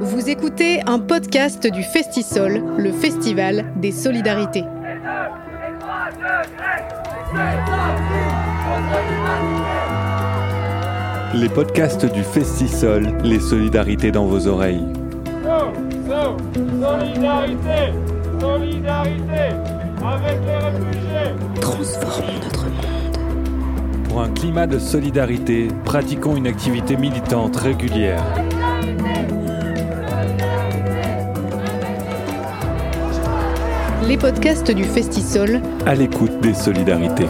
Vous écoutez un podcast du Festisol, le festival des solidarités. Les podcasts du Festisol, les solidarités dans vos oreilles. solidarité, solidarité avec les réfugiés. Transformons notre monde. Pour un climat de solidarité, pratiquons une activité militante régulière. Les podcasts du Festisol, À l'écoute des solidarités.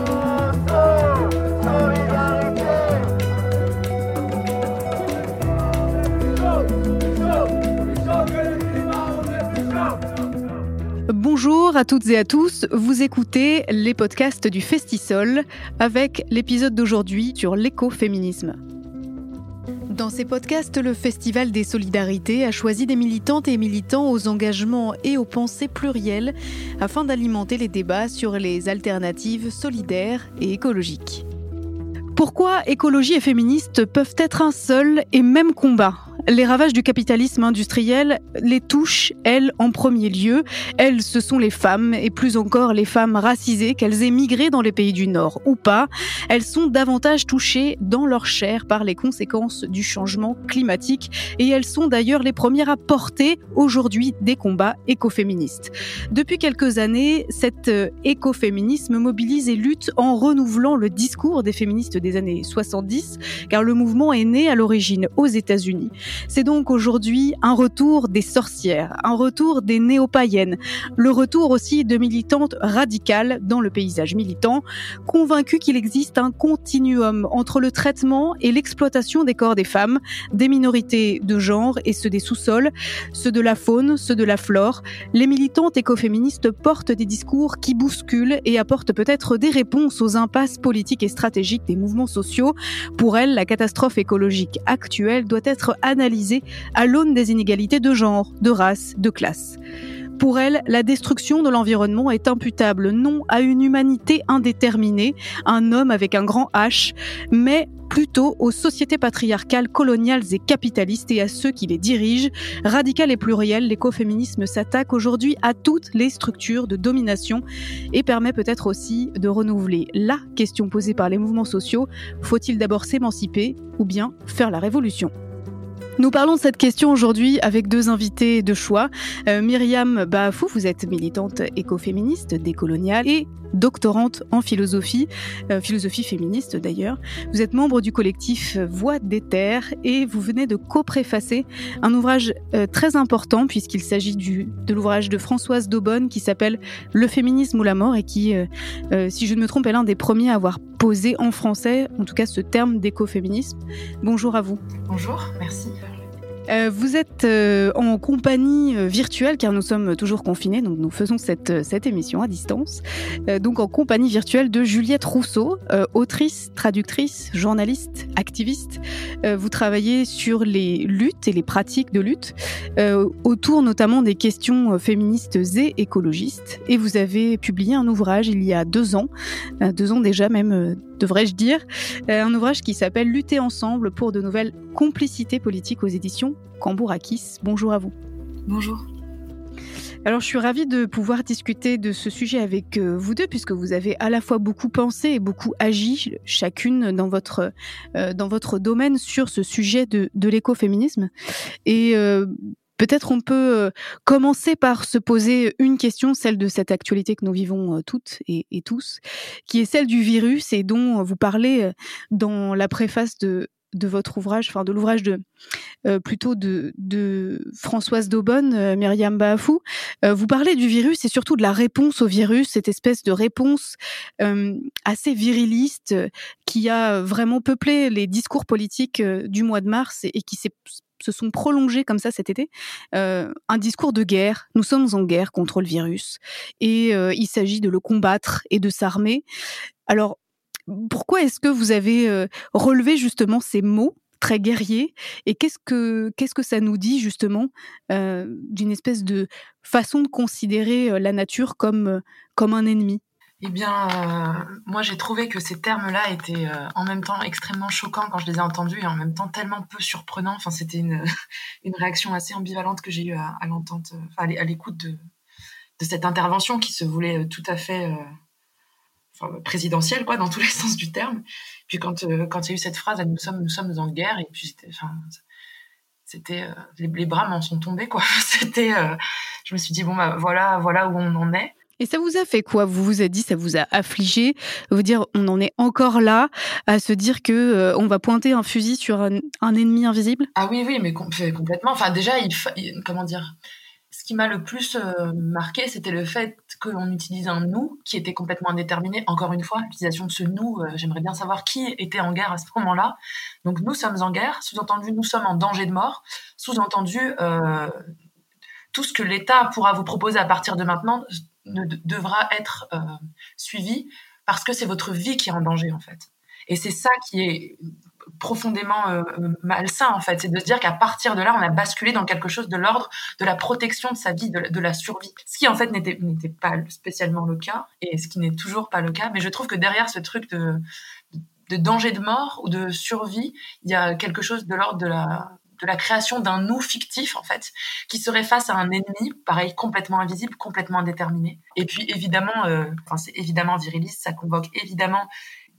À toutes et à tous, vous écoutez les podcasts du Festisol avec l'épisode d'aujourd'hui sur l'écoféminisme. Dans ces podcasts, le Festival des Solidarités a choisi des militantes et militants aux engagements et aux pensées plurielles afin d'alimenter les débats sur les alternatives solidaires et écologiques. Pourquoi écologie et féministes peuvent être un seul et même combat? Les ravages du capitalisme industriel les touchent, elles, en premier lieu. Elles, ce sont les femmes, et plus encore les femmes racisées, qu'elles aient migré dans les pays du Nord ou pas. Elles sont davantage touchées dans leur chair par les conséquences du changement climatique, et elles sont d'ailleurs les premières à porter aujourd'hui des combats écoféministes. Depuis quelques années, cet euh, écoféminisme mobilise et lutte en renouvelant le discours des féministes des années 70, car le mouvement est né à l'origine aux États-Unis. C'est donc aujourd'hui un retour des sorcières, un retour des néo-païennes, le retour aussi de militantes radicales dans le paysage militant, convaincues qu'il existe un continuum entre le traitement et l'exploitation des corps des femmes, des minorités de genre et ceux des sous-sols, ceux de la faune, ceux de la flore. Les militantes écoféministes portent des discours qui bousculent et apportent peut-être des réponses aux impasses politiques et stratégiques des mouvements sociaux. Pour elles, la catastrophe écologique actuelle doit être analysée à l'aune des inégalités de genre, de race, de classe. Pour elle, la destruction de l'environnement est imputable non à une humanité indéterminée, un homme avec un grand H, mais plutôt aux sociétés patriarcales, coloniales et capitalistes et à ceux qui les dirigent. Radical et pluriel, l'écoféminisme s'attaque aujourd'hui à toutes les structures de domination et permet peut-être aussi de renouveler la question posée par les mouvements sociaux. Faut-il d'abord s'émanciper ou bien faire la révolution? Nous parlons de cette question aujourd'hui avec deux invités de choix. Euh, Myriam Baafou, vous êtes militante écoféministe, décoloniale et doctorante en philosophie, euh, philosophie féministe d'ailleurs. Vous êtes membre du collectif Voix des Terres et vous venez de co-préfacer un ouvrage euh, très important puisqu'il s'agit de l'ouvrage de Françoise Daubonne qui s'appelle Le féminisme ou la mort et qui, si je ne me trompe, est l'un des premiers à avoir posé en français, en tout cas ce terme d'écoféminisme. Bonjour à vous. Bonjour, merci. Euh, vous êtes euh, en compagnie euh, virtuelle car nous sommes toujours confinés, donc nous faisons cette, cette émission à distance. Donc en compagnie virtuelle de Juliette Rousseau, autrice, traductrice, journaliste, activiste. Vous travaillez sur les luttes et les pratiques de lutte autour notamment des questions féministes et écologistes. Et vous avez publié un ouvrage il y a deux ans, deux ans déjà même, devrais-je dire, euh, un ouvrage qui s'appelle Lutter ensemble pour de nouvelles complicités politiques aux éditions Cambourakis. Bonjour à vous. Bonjour. Alors, je suis ravie de pouvoir discuter de ce sujet avec euh, vous deux, puisque vous avez à la fois beaucoup pensé et beaucoup agi, chacune dans votre, euh, dans votre domaine, sur ce sujet de, de l'écoféminisme. Et euh, peut-être on peut euh, commencer par se poser une question, celle de cette actualité que nous vivons euh, toutes et, tous, qui est celle du virus et dont vous parlez euh, dans la préface de, votre ouvrage, enfin de l'ouvrage de euh, plutôt de, de Françoise Daubonne, euh, Myriam Baafou. Euh, vous parlez du virus et surtout de la réponse au virus, cette espèce de réponse euh, assez viriliste euh, qui a vraiment peuplé les discours politiques euh, du mois de mars et qui s'est se sont prolongés comme ça cet été, euh, un discours de guerre. Nous sommes en guerre contre le virus et euh, il s'agit de le combattre et de s'armer. Alors, pourquoi est-ce que vous avez euh, relevé justement ces mots très guerriers et qu'est-ce que qu'est-ce que ça nous dit justement d'une espèce de façon de considérer la nature comme comme un ennemi? Eh bien, euh, moi j'ai trouvé que ces termes-là étaient euh, en même temps extrêmement choquants quand je les ai entendus et en même temps tellement peu surprenants. Enfin, c'était une, une réaction assez ambivalente que j'ai eue à, l'entente, euh, enfin, à l'écoute de, de cette intervention qui se voulait tout à fait présidentielle, quoi, dans tous les sens du terme. Puis quand quand il y a eu cette phrase, nous sommes nous sommes en guerre, et puis enfin, c'était les, les, bras m'en sont tombés, quoi. C'était, je me suis dit bon bah voilà voilà où on en est. Et ça vous a fait quoi? Vous vous êtes dit, ça vous a affligé? Vous dire, on en est encore là à se dire que euh, on va pointer un fusil sur un, ennemi invisible? Ah oui, oui, mais complètement. Enfin, déjà, comment dire? Ce qui m'a le plus euh, marqué, c'était le fait qu'on utilise un nous qui était complètement indéterminé. Encore une fois, l'utilisation de ce nous, euh, j'aimerais bien savoir qui était en guerre à ce moment-là. Donc, nous sommes en guerre. Sous-entendu, nous sommes en danger de mort. Sous-entendu, tout ce que l'État pourra vous proposer à partir de maintenant devra être euh, suivi parce que c'est votre vie qui est en danger en fait. Et c'est ça qui est profondément euh, malsain en fait, c'est de se dire qu'à partir de là, on a basculé dans quelque chose de l'ordre de la protection de sa vie, de, la survie. Ce qui en fait n'était pas spécialement le cas et ce qui n'est toujours pas le cas. Mais je trouve que derrière ce truc de danger de mort ou de survie, il y a quelque chose de l'ordre de la de la création d'un nous fictif en fait, qui serait face à un ennemi, pareil, complètement invisible, complètement indéterminé. Et puis évidemment, euh, enfin, c'est évidemment viriliste, ça convoque évidemment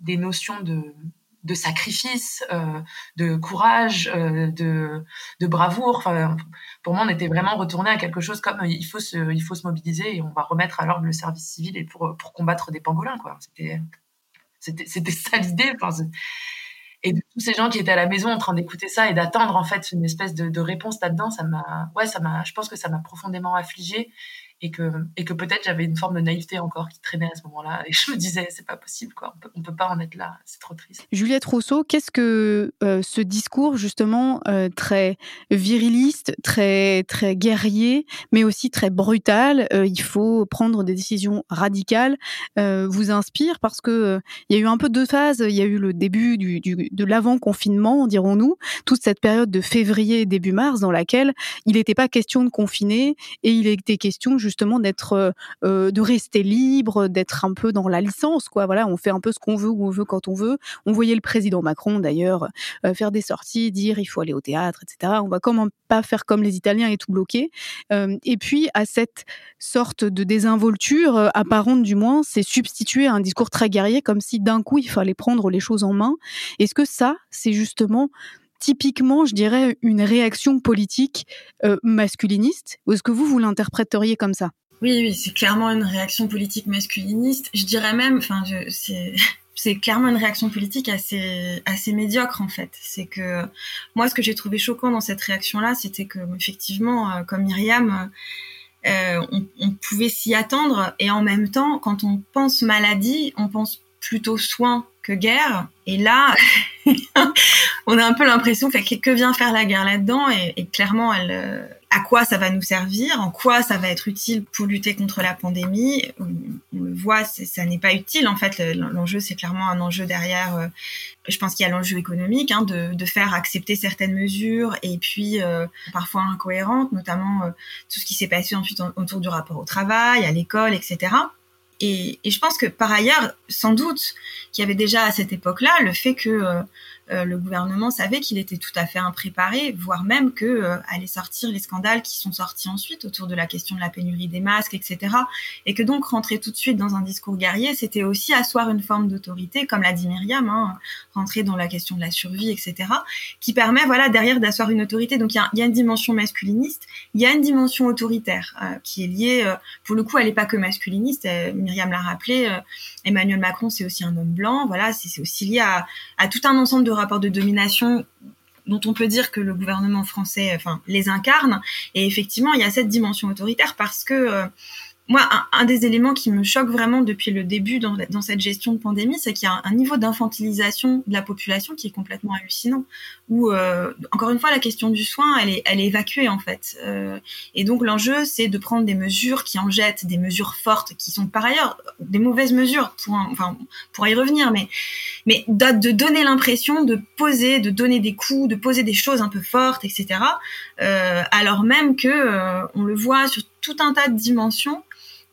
des notions de, de sacrifice, euh, de courage, euh, de, de bravoure. Enfin, pour moi, on était vraiment retourné à quelque chose comme il faut se, il faut se mobiliser et on va remettre à l'ordre le service civil et pour, pour combattre des pangolins. Quoi. C'était, c'était, c'était ça l'idée. Enfin, et de tous ces gens qui étaient à la maison en train d'écouter ça et d'attendre en fait une espèce de, réponse là-dedans, ça m'a, ouais, ça m'a, je pense que ça m'a profondément affligée et que, et que peut-être j'avais une forme de naïveté encore qui traînait à ce moment-là. Et je me disais, c'est pas possible, quoi. On peut, peut pas en être là. C'est trop triste. Juliette Rousseau, qu'est-ce que euh, ce discours, justement, euh, très viriliste, très, très guerrier, mais aussi très brutal, euh, il faut prendre des décisions radicales, vous inspire? Parce que il y a eu un peu deux phases. Il y a eu le début du, du de l'avant-confinement, dirons-nous, toute cette période de février, début mars, dans laquelle il n'était pas question de confiner et il était question, justement d'être, euh, euh, de rester libre, d'être un peu dans la licence, quoi. Voilà, on fait un peu ce qu'on veut où on veut quand on veut. On voyait le président Macron d'ailleurs euh, faire des sorties, dire il faut aller au théâtre, etc. On va même pas faire comme les Italiens et tout bloquer. et puis à cette sorte de désinvolture apparente du moins, c'est substituer un discours très guerrier, comme si d'un coup il fallait prendre les choses en main. Est-ce que ça, c'est justement typiquement, je dirais, une réaction politique euh, masculiniste? Ou est-ce que vous, vous l'interpréteriez comme ça? Oui, oui, c'est clairement une réaction politique masculiniste. Je dirais même, enfin, c'est clairement une réaction politique assez médiocre en fait. C'est que moi ce que j'ai trouvé choquant dans cette réaction là, c'était que effectivement euh, comme Myriam euh, on, pouvait s'y attendre et en même temps quand on pense maladie, on pense plutôt soin que guerre et là on a un peu l'impression que, que vient faire la guerre là-dedans et, clairement euh, à quoi ça va nous servir, en quoi ça va être utile pour lutter contre la pandémie. On, le voit, ça n'est pas utile en fait. L'enjeu, c'est clairement un enjeu derrière. Euh, je pense qu'il y a l'enjeu économique, hein, de, de, faire accepter certaines mesures et puis euh, parfois incohérentes, notamment tout ce qui s'est passé ensuite autour du rapport au travail, à l'école, etc. Et, je pense que par ailleurs, sans doute qu'il y avait déjà à cette époque-là le fait que euh, le gouvernement savait qu'il était tout à fait impréparé, voire même que euh, allaient sortir les scandales qui sont sortis ensuite autour de la question de la pénurie des masques, etc. Et que donc rentrer tout de suite dans un discours guerrier, c'était aussi asseoir une forme d'autorité, comme l'a dit Myriam, hein, rentrer dans la question de la survie, etc. Qui permet, voilà, derrière d'asseoir une autorité. Donc il y, a, une dimension masculiniste, il y a une dimension autoritaire euh, qui est liée, pour le coup, elle n'est pas que masculiniste. Myriam l'a rappelé, Emmanuel Macron, c'est aussi un homme blanc. Voilà, c'est aussi lié à, à tout un ensemble de rapports de domination dont on peut dire que le gouvernement français les incarne. Et effectivement il y a cette dimension autoritaire parce que euh, moi, un, des éléments qui me choque vraiment depuis le début dans, cette gestion de pandémie, c'est qu'il y a un, niveau d'infantilisation de la population qui est complètement hallucinant. Où, euh, encore une fois, la question du soin, elle est, elle est évacuée en fait. Euh, et donc l'enjeu, c'est de prendre des mesures qui en jettent, des mesures fortes, qui sont par ailleurs des mauvaises mesures, pour, enfin, pour y revenir, mais, mais de, de donner l'impression de poser, de donner des coups, de poser des choses un peu fortes, etc. Euh, alors même que euh, on le voit sur tout un tas de dimensions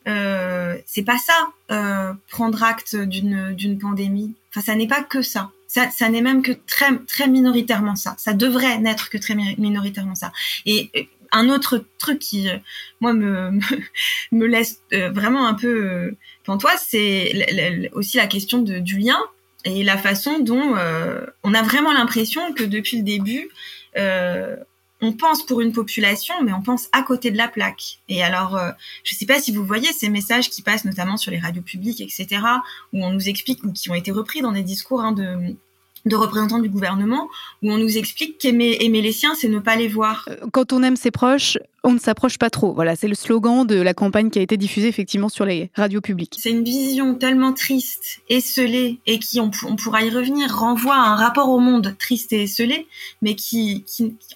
euh, c'est pas ça, euh, prendre acte d'une d'une pandémie. Enfin, ça n'est pas que ça. Ça, ça n'est même que très très minoritairement ça. Ça devrait n'être que très minoritairement ça. Et un autre truc qui moi me me, laisse vraiment un peu toi, c'est aussi la question du lien et la façon dont on a vraiment l'impression que depuis le début euh, on pense pour une population, mais on pense à côté de la plaque. Et alors, euh, je ne sais pas si vous voyez ces messages qui passent notamment sur les radios publiques, etc., où on nous explique, ou qui ont été repris dans des discours hein, de, représentants du gouvernement, où on nous explique qu'aimer aimer les siens, c'est ne pas les voir. Euh, quand on aime ses proches, on ne s'approche pas trop. Voilà, c'est le slogan de la campagne qui a été diffusée effectivement sur les radios publiques. C'est une vision tellement triste, esselée, et qui, on, pourra y revenir, renvoie à un rapport au monde triste et esselé, mais qui,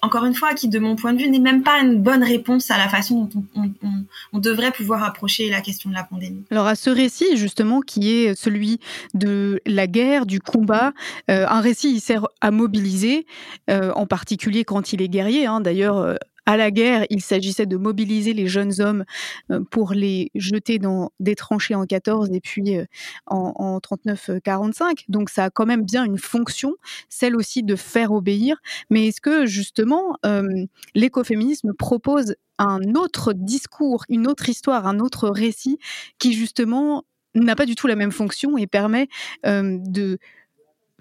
encore une fois, qui de mon point de vue n'est même pas une bonne réponse à la façon dont on, devrait pouvoir approcher la question de la pandémie. Alors à ce récit justement qui est celui de la guerre, du combat, euh, un récit il sert à mobiliser, euh, en particulier quand il est guerrier. Hein. D'ailleurs, euh, à la guerre, il s'agissait de mobiliser les jeunes hommes euh, pour les jeter dans des tranchées en 14 et puis euh, en, 39-45. Donc ça a quand même bien une fonction, celle aussi de faire obéir. Mais est-ce que justement euh, l'écoféminisme propose un autre discours, une autre histoire, un autre récit qui justement n'a pas du tout la même fonction et permet de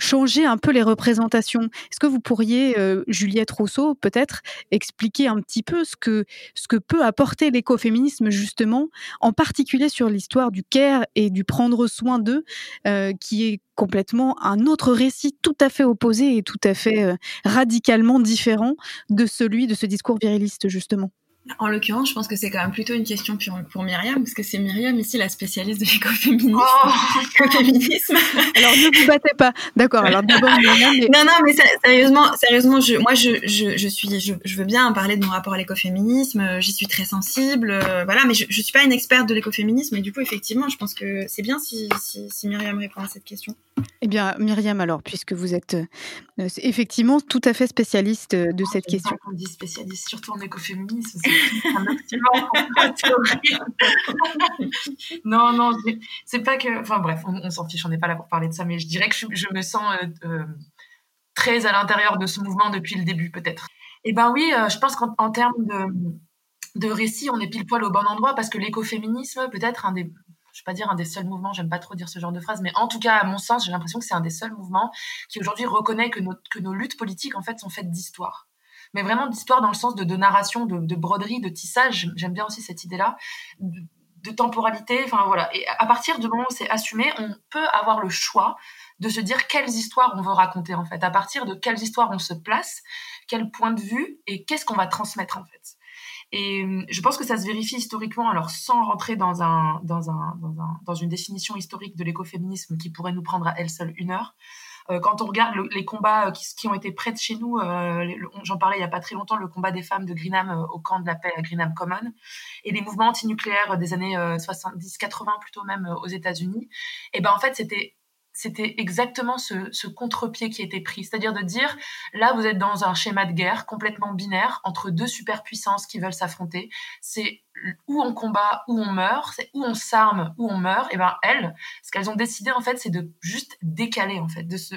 changer un peu les représentations. Est-ce que vous pourriez, euh, Juliette Rousseau, peut-être expliquer un petit peu ce que, ce que peut apporter l'écoféminisme justement, en particulier sur l'histoire du care et du prendre soin d'eux, euh, qui est complètement un autre récit tout à fait opposé et tout à fait euh, radicalement différent de celui de ce discours viriliste justement? En l'occurrence, je pense que c'est quand même plutôt une question pour, pour Myriam, parce que c'est Myriam ici la spécialiste de l'écoféminisme. Oh alors ne vous battez pas. D'accord. Alors d'abord Myriam. Non, non, mais sérieusement, sérieusement, je, moi, je, je, je suis, je, je, veux bien parler de mon rapport à l'écoféminisme. J'y suis très sensible, euh, voilà. Mais je, je suis pas une experte de l'écoféminisme, et du coup, effectivement, je pense que c'est bien si, si, si Myriam répond à cette question. Eh bien, Myriam, alors, puisque vous êtes euh, effectivement tout à fait spécialiste euh, de cette question. On dit spécialiste, surtout en écoféminisme, non, non, c'est pas que. Enfin bref, on, s'en fiche, on n'est pas là pour parler de ça, mais je dirais que je, me sens euh, très à l'intérieur de ce mouvement depuis le début, peut-être. Eh ben oui, je pense qu'en termes de, de récit, on est pile poil au bon endroit parce que l'écoféminisme, peut-être un des je vais pas dire un des seuls mouvements, j'aime pas trop dire ce genre de phrase, mais en tout cas, à mon sens, j'ai l'impression que c'est un des seuls mouvements qui aujourd'hui reconnaît que, nos luttes politiques, en fait, sont faites d'histoire. Mais vraiment d'histoire dans le sens de, narration, de, de, broderie, de tissage. J'aime bien aussi cette idée-là. De, de, temporalité, enfin voilà. Et à partir du moment où c'est assumé, on peut avoir le choix de se dire quelles histoires on veut raconter, en fait. À partir de quelles histoires on se place, quel point de vue et qu'est-ce qu'on va transmettre, en fait. Et euh, je pense que ça se vérifie historiquement, alors sans rentrer dans, un, dans, un, dans, un, dans une définition historique de l'écoféminisme qui pourrait nous prendre à elle seule une heure. Euh, quand on regarde les combats euh, qui, qui, ont été près de chez nous, j'en parlais il n'y a pas très longtemps, le combat des femmes de Greenham au camp de la paix à Greenham Common, et les mouvements antinucléaires des années 70-80 plutôt même aux États-Unis, et ben en fait c'était c'était exactement ce, contre-pied qui était pris. C'est-à-dire de dire, là, vous êtes dans un schéma de guerre complètement binaire entre deux superpuissances qui veulent s'affronter. C'est où on combat, où on meurt, c'est où on s'arme, où on meurt. Et ben elles, ce qu'elles ont décidé, en fait, c'est de juste décaler, en fait, de se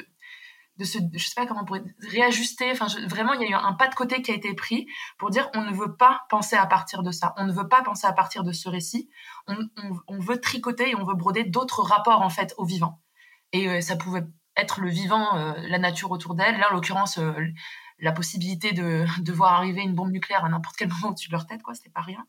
de se, je sais pas comment on pourrait réajuster. Enfin, vraiment, il y a eu un pas de côté qui a été pris pour dire on ne veut pas penser à partir de ça. On ne veut pas penser à partir de ce récit. On, on veut tricoter et on veut broder d'autres rapports en fait au vivant. Et euh, ça pouvait être le vivant, euh, la nature autour d'elle. Là, en l'occurrence, euh, la possibilité de, voir arriver une bombe nucléaire à n'importe quel moment au-dessus de leur tête, quoi, c'était pas rien.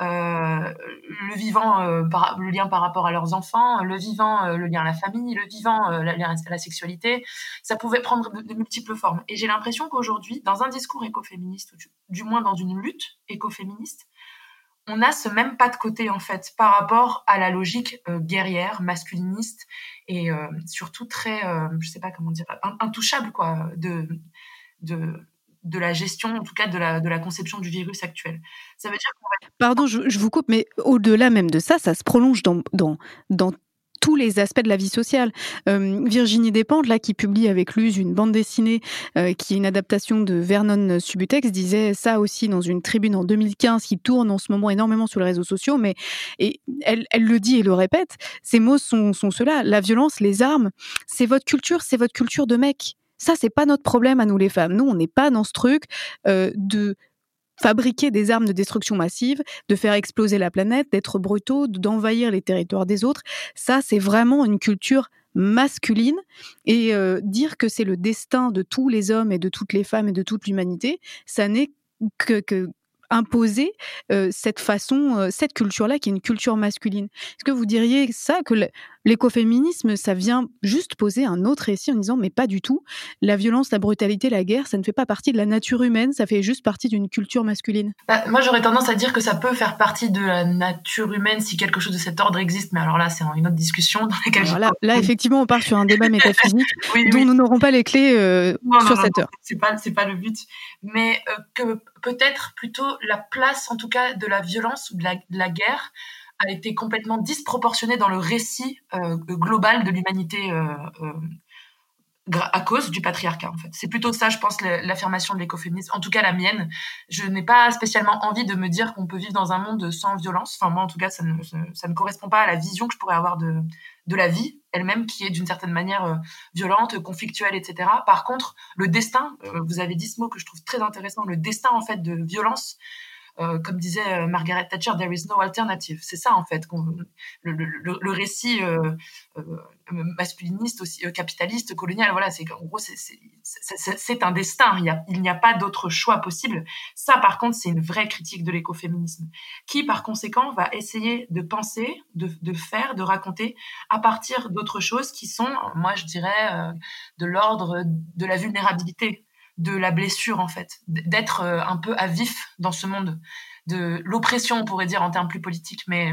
Le vivant, par, le lien par rapport à leurs enfants, le vivant, le lien à la famille, le vivant, le lien à la sexualité, ça pouvait prendre de, multiples formes. Et j'ai l'impression qu'aujourd'hui, dans un discours écoféministe, ou du, du, moins dans une lutte écoféministe, on a ce même pas de côté en fait par rapport à la logique guerrière, masculiniste et euh, surtout très, euh, je sais pas comment dire, intouchable quoi, de, de, de la gestion, en tout cas de la, de la conception du virus actuel. Ça veut dire Pardon, je, vous coupe, mais au-delà même de ça, ça se prolonge dans, dans, dans tous les aspects de la vie sociale. Euh, Virginie Despentes, là, qui publie avec Luz une bande dessinée euh, qui est une adaptation de Vernon Subutex, disait ça aussi dans une tribune en 2015 qui tourne en ce moment énormément sur les réseaux sociaux, mais et elle, elle le dit et le répète, ces mots sont, sont ceux-là. La violence, les armes, c'est votre culture, c'est votre culture de mec. Ça, c'est pas notre problème à nous les femmes. Nous, on n'est pas dans ce truc euh, de fabriquer des armes de destruction massive, de faire exploser la planète, d'être brutaux, d'envahir les territoires des autres. Ça, c'est vraiment une culture masculine et euh, dire que c'est le destin de tous les hommes et de toutes les femmes et de toute l'humanité, ça n'est que, que imposer euh, cette façon, euh, cette culture-là qui est une culture masculine. Est-ce que vous diriez ça, que l'écoféminisme, ça vient juste poser un autre récit en disant mais pas du tout, la violence, la brutalité, la guerre, ça ne fait pas partie de la nature humaine, ça fait juste partie d'une culture masculine. Bah, Moi j'aurais tendance à dire que ça peut faire partie de la nature humaine si quelque chose de cet ordre existe, mais alors là c'est une autre discussion dans laquelle Là effectivement on part sur un débat métaphysique dont nous n'aurons pas les clés euh, sur cette heure. C'est pas, pas le but, mais que peut-être plutôt la place, en tout cas, de la violence ou de la, guerre a été complètement disproportionnée dans le récit euh, global de l'humanité euh, euh, à cause du patriarcat en fait. C'est plutôt ça, je pense, l'affirmation de l'écoféminisme. En tout cas, la mienne. Je n'ai pas spécialement envie de me dire qu'on peut vivre dans un monde sans violence. Enfin, moi, en tout cas, ça ne, ça ne correspond pas à la vision que je pourrais avoir de, de la vie elle-même, qui est d'une certaine manière violente, conflictuelle, etc. Par contre, le destin, vous avez dit ce mot que je trouve très intéressant, le destin en fait de violence euh, comme disait euh, Margaret Thatcher, there is no alternative. C'est ça en fait, le, récit euh, masculiniste, aussi capitaliste, colonial. Voilà, c'est en gros c'est un destin. Il n'y a, pas d'autre choix possible. Ça, par contre, c'est une vraie critique de l'écoféminisme, qui par conséquent va essayer de penser, de faire, de raconter à partir d'autres choses qui sont, moi je dirais, de l'ordre de la vulnérabilité de la blessure en fait, d'être euh, un peu à vif dans ce monde, de l'oppression on pourrait dire en termes plus politiques, mais,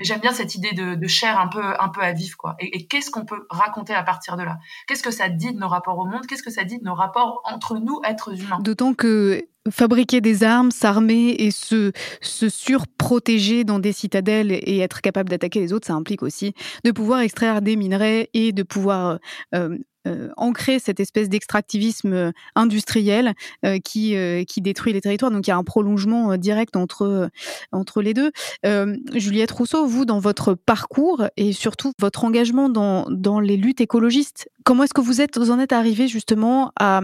j'aime bien cette idée de, chair un peu un peu à vif quoi. Et, qu'est-ce qu'on peut raconter à partir de là? Qu'est-ce que ça dit de nos rapports au monde? Qu'est-ce que ça dit de nos rapports entre nous êtres humains? D'autant que fabriquer des armes, s'armer et se, se surprotéger dans des citadelles et être capable d'attaquer les autres, ça implique aussi de pouvoir extraire des minerais et de pouvoir euh, euh, ancrer cette espèce d'extractivisme euh, industriel euh, qui, qui détruit les territoires. Donc il y a un prolongement direct entre, entre les deux. Juliette Rousseau, vous, dans votre parcours et surtout votre engagement dans, dans les luttes écologistes, comment est-ce que vous, êtes, vous en êtes arrivé justement à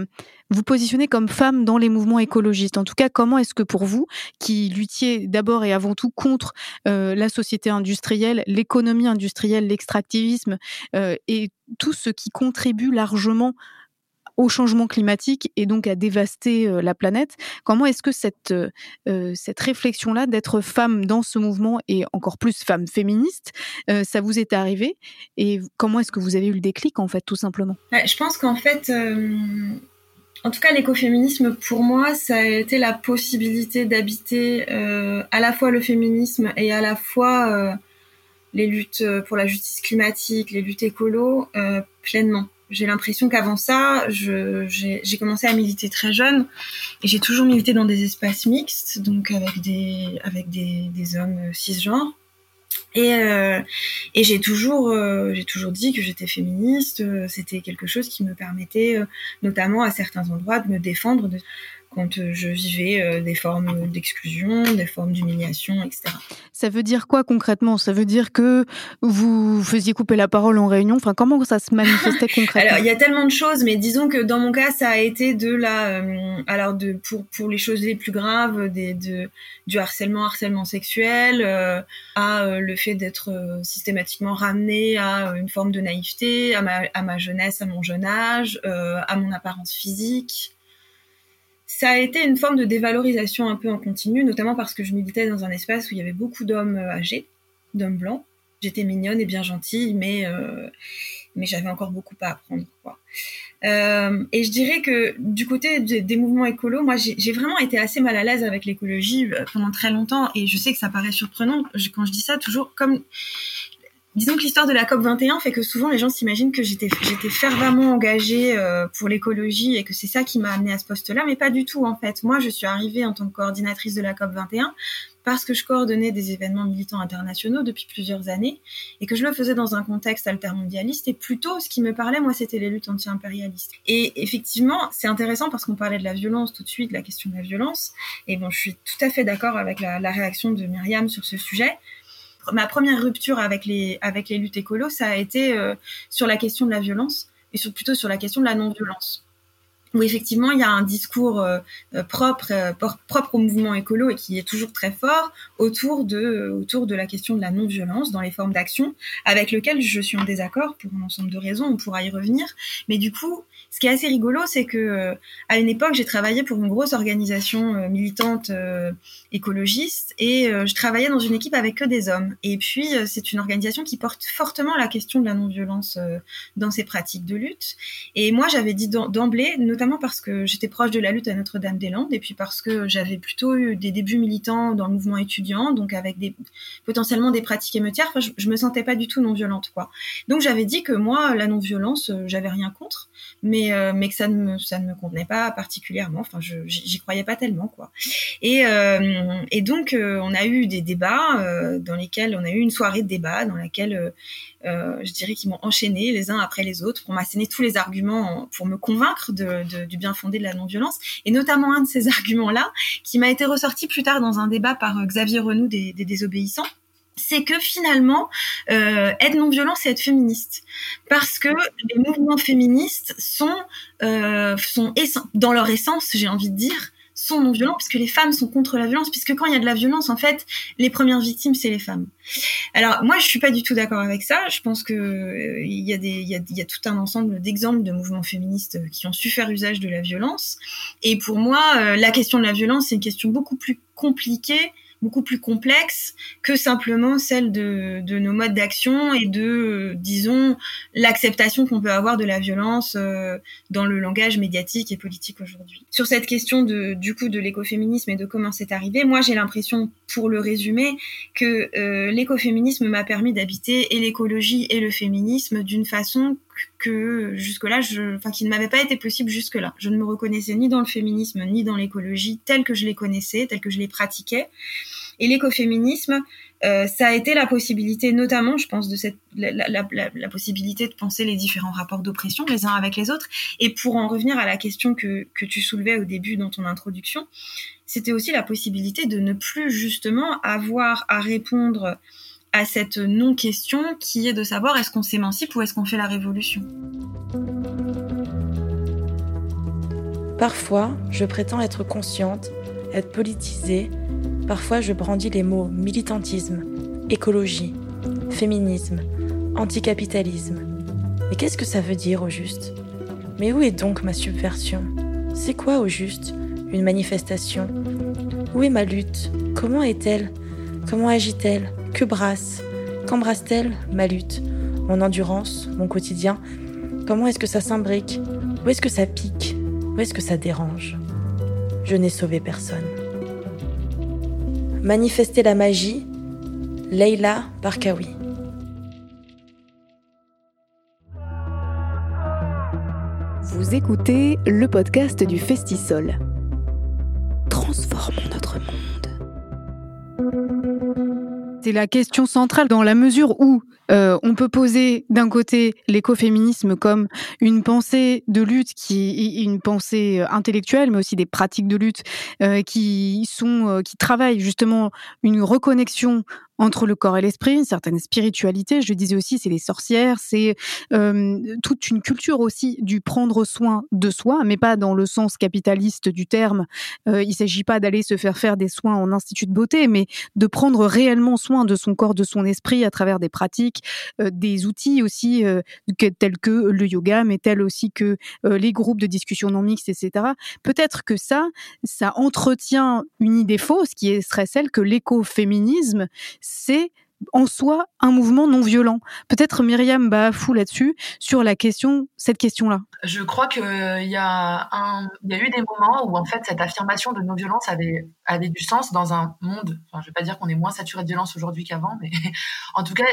vous positionner comme femme dans les mouvements écologistes? En tout cas, comment est-ce que pour vous, qui luttiez d'abord et avant tout contre la société industrielle, l'économie industrielle, l'extractivisme et tout ce qui contribue largement au changement climatique et donc à dévaster euh, la planète. Comment est-ce que cette, euh, euh, cette réflexion-là d'être femme dans ce mouvement et encore plus femme féministe, ça vous est arrivé Et comment est-ce que vous avez eu le déclic en fait, tout simplement? Je pense qu'en fait, en tout cas, l'écoféminisme pour moi, ça a été la possibilité d'habiter à la fois le féminisme et à la fois les luttes euh, pour la justice climatique, les luttes écolo, euh, pleinement. J'ai l'impression qu'avant ça, j'ai commencé à militer très jeune et j'ai toujours milité dans des espaces mixtes, donc avec des, avec des, des hommes cisgenres. Et, euh, et j'ai toujours, euh, j'ai toujours dit que j'étais féministe. C'était quelque chose qui me permettait, notamment à certains endroits, de me défendre. De, quand euh, je vivais euh, des formes d'exclusion, des formes d'humiliation, etc. Ça veut dire quoi concrètement? Ça veut dire que vous faisiez couper la parole en réunion? Enfin, comment ça se manifestait concrètement? Alors, il y a tellement de choses, mais disons que dans mon cas, ça a été de la, euh, alors de pour pour les choses les plus graves, des de du harcèlement, harcèlement sexuel, à le fait d'être systématiquement ramené à une forme de naïveté, à ma à ma jeunesse, à mon jeune âge, à mon apparence physique ça a été une forme de dévalorisation un peu en continu, notamment parce que je militais dans un espace où il y avait beaucoup d'hommes euh, âgés, d'hommes blancs. J'étais mignonne et bien gentille, mais euh, mais j'avais encore beaucoup à apprendre. Quoi. Euh, et je dirais que du côté des, mouvements écolos, moi j'ai vraiment été assez mal à l'aise avec l'écologie pendant très longtemps, et je sais que ça paraît surprenant quand je dis ça toujours comme Disons que l'histoire de la COP 21 fait que souvent les gens s'imaginent que j'étais j'étais fervemment engagée euh, pour l'écologie et que c'est ça qui m'a amenée à ce poste-là, mais pas du tout en fait. Moi, je suis arrivée en tant que coordinatrice de la COP 21 parce que je coordonnais des événements militants internationaux depuis plusieurs années et que je le faisais dans un contexte altermondialiste et plutôt ce qui me parlait moi c'était les luttes anti-impérialistes. Et effectivement, c'est intéressant parce qu'on parlait de la violence tout de suite, la question de la violence et bon, je suis tout à fait d'accord avec la, la réaction de Myriam sur ce sujet ma première rupture avec les avec les luttes écolo, ça a été euh, sur la question de la violence et sur, plutôt sur la question de la non-violence où effectivement il y a un discours euh, euh, propre propre au mouvement écolo et qui est toujours très fort autour de autour de la question de la non-violence dans les formes d'action avec lequel je suis en désaccord pour un ensemble de raisons on pourra y revenir mais du coup ce qui est assez rigolo, c'est que euh, à une époque, j'ai travaillé pour une grosse organisation euh, militante euh, écologiste et je travaillais dans une équipe avec que des hommes. Et puis, c'est une organisation qui porte fortement la question de la non-violence dans ses pratiques de lutte. Et moi, j'avais dit d'emblée, notamment parce que j'étais proche de la lutte à Notre-Dame-des-Landes et puis parce que j'avais plutôt eu des débuts militants dans le mouvement étudiant, donc avec des potentiellement des pratiques émeutières. Je, je me sentais pas du tout non violente, quoi. Donc j'avais dit que moi, la non-violence, j'avais rien contre, mais euh, mais que ça ne me ça ne me convenait pas particulièrement. Enfin, j'y croyais pas tellement quoi. Et euh, et donc euh, on a eu des débats dans lesquels on a eu une soirée de débat dans laquelle je dirais qu'ils m'ont enchaîné les uns après les autres pour m'asséner tous les arguments pour me convaincre de, du bien fondé de la non-violence et notamment un de ces arguments là qui m'a été ressorti plus tard dans un débat par Xavier Renou des, des désobéissants c'est que finalement, euh, être non-violent, c'est être féministe. Parce que les mouvements féministes sont, euh, sont dans leur essence, j'ai envie de dire, sont non-violents, puisque les femmes sont contre la violence, puisque quand il y a de la violence, en fait, les premières victimes, c'est les femmes. Alors, moi, je suis pas du tout d'accord avec ça. Je pense que euh, y, a des, il y, a, y a tout un ensemble d'exemples de mouvements féministes qui ont su faire usage de la violence. Et pour moi, euh, la question de la violence, c'est une question beaucoup plus compliquée beaucoup plus complexe que simplement celle de, de nos modes d'action et de, euh, disons, l'acceptation qu'on peut avoir de la violence euh, dans le langage médiatique et politique aujourd'hui. Sur cette question de, du coup de l'écoféminisme et de comment c'est arrivé, moi j'ai l'impression, pour le résumer, que euh, l'écoféminisme m'a permis d'habiter et l'écologie et le féminisme d'une façon que jusque-là, enfin, qui ne m'avait pas été possible jusque-là. Je ne me reconnaissais ni dans le féminisme ni dans l'écologie tel que je les connaissais, tel que je les pratiquais. Et l'écoféminisme, euh, ça a été la possibilité, notamment, je pense, de cette la possibilité de penser les différents rapports d'oppression les uns avec les autres. Et pour en revenir à la question que, que tu soulevais au début dans ton introduction, c'était aussi la possibilité de ne plus justement avoir à répondre à cette non-question qui est de savoir est-ce qu'on s'émancipe ou est-ce qu'on fait la révolution. Parfois, je prétends être consciente, être politisée, parfois je brandis les mots militantisme, écologie, féminisme, anticapitalisme. Mais qu'est-ce que ça veut dire au juste? Mais où est donc ma subversion? C'est quoi au juste une manifestation? Où est ma lutte? Comment est-elle? Comment agit-elle? Que brasse Qu'embrasse-t-elle ma lutte Mon endurance Mon quotidien? Comment est-ce que ça s'imbrique? Où est-ce que ça pique? Où est-ce que ça dérange? Je n'ai sauvé personne. Manifester la magie, Leila Barkawi. Vous écoutez le podcast du Festisol. C'est la question centrale dans la mesure où euh, on peut poser d'un côté l'écoféminisme comme une pensée de lutte qui est une pensée intellectuelle, mais aussi des pratiques de lutte euh, qui sont euh, qui travaillent justement une reconnexion entre le corps et l'esprit, une certaine spiritualité. Je disais aussi, c'est les sorcières, c'est euh, toute une culture aussi du prendre soin de soi, mais pas dans le sens capitaliste du terme. Euh, il s'agit pas d'aller se faire faire des soins en institut de beauté, mais de prendre réellement soin de son corps, de son esprit à travers des pratiques, euh, des outils aussi euh, tels que le yoga, mais tels aussi que euh, les groupes de discussion non mixtes, etc. Peut-être que ça, ça entretient une idée fausse qui serait celle que l'écoféminisme c'est en soi un mouvement non violent Peut-être Myriam Bafou là-dessus, sur la question, cette question-là. Je crois qu'il y, a il y a eu des moments où en fait cette affirmation de non-violence avait, du sens dans un monde, je vais pas dire qu'on est moins saturé de violence aujourd'hui qu'avant, mais en tout cas,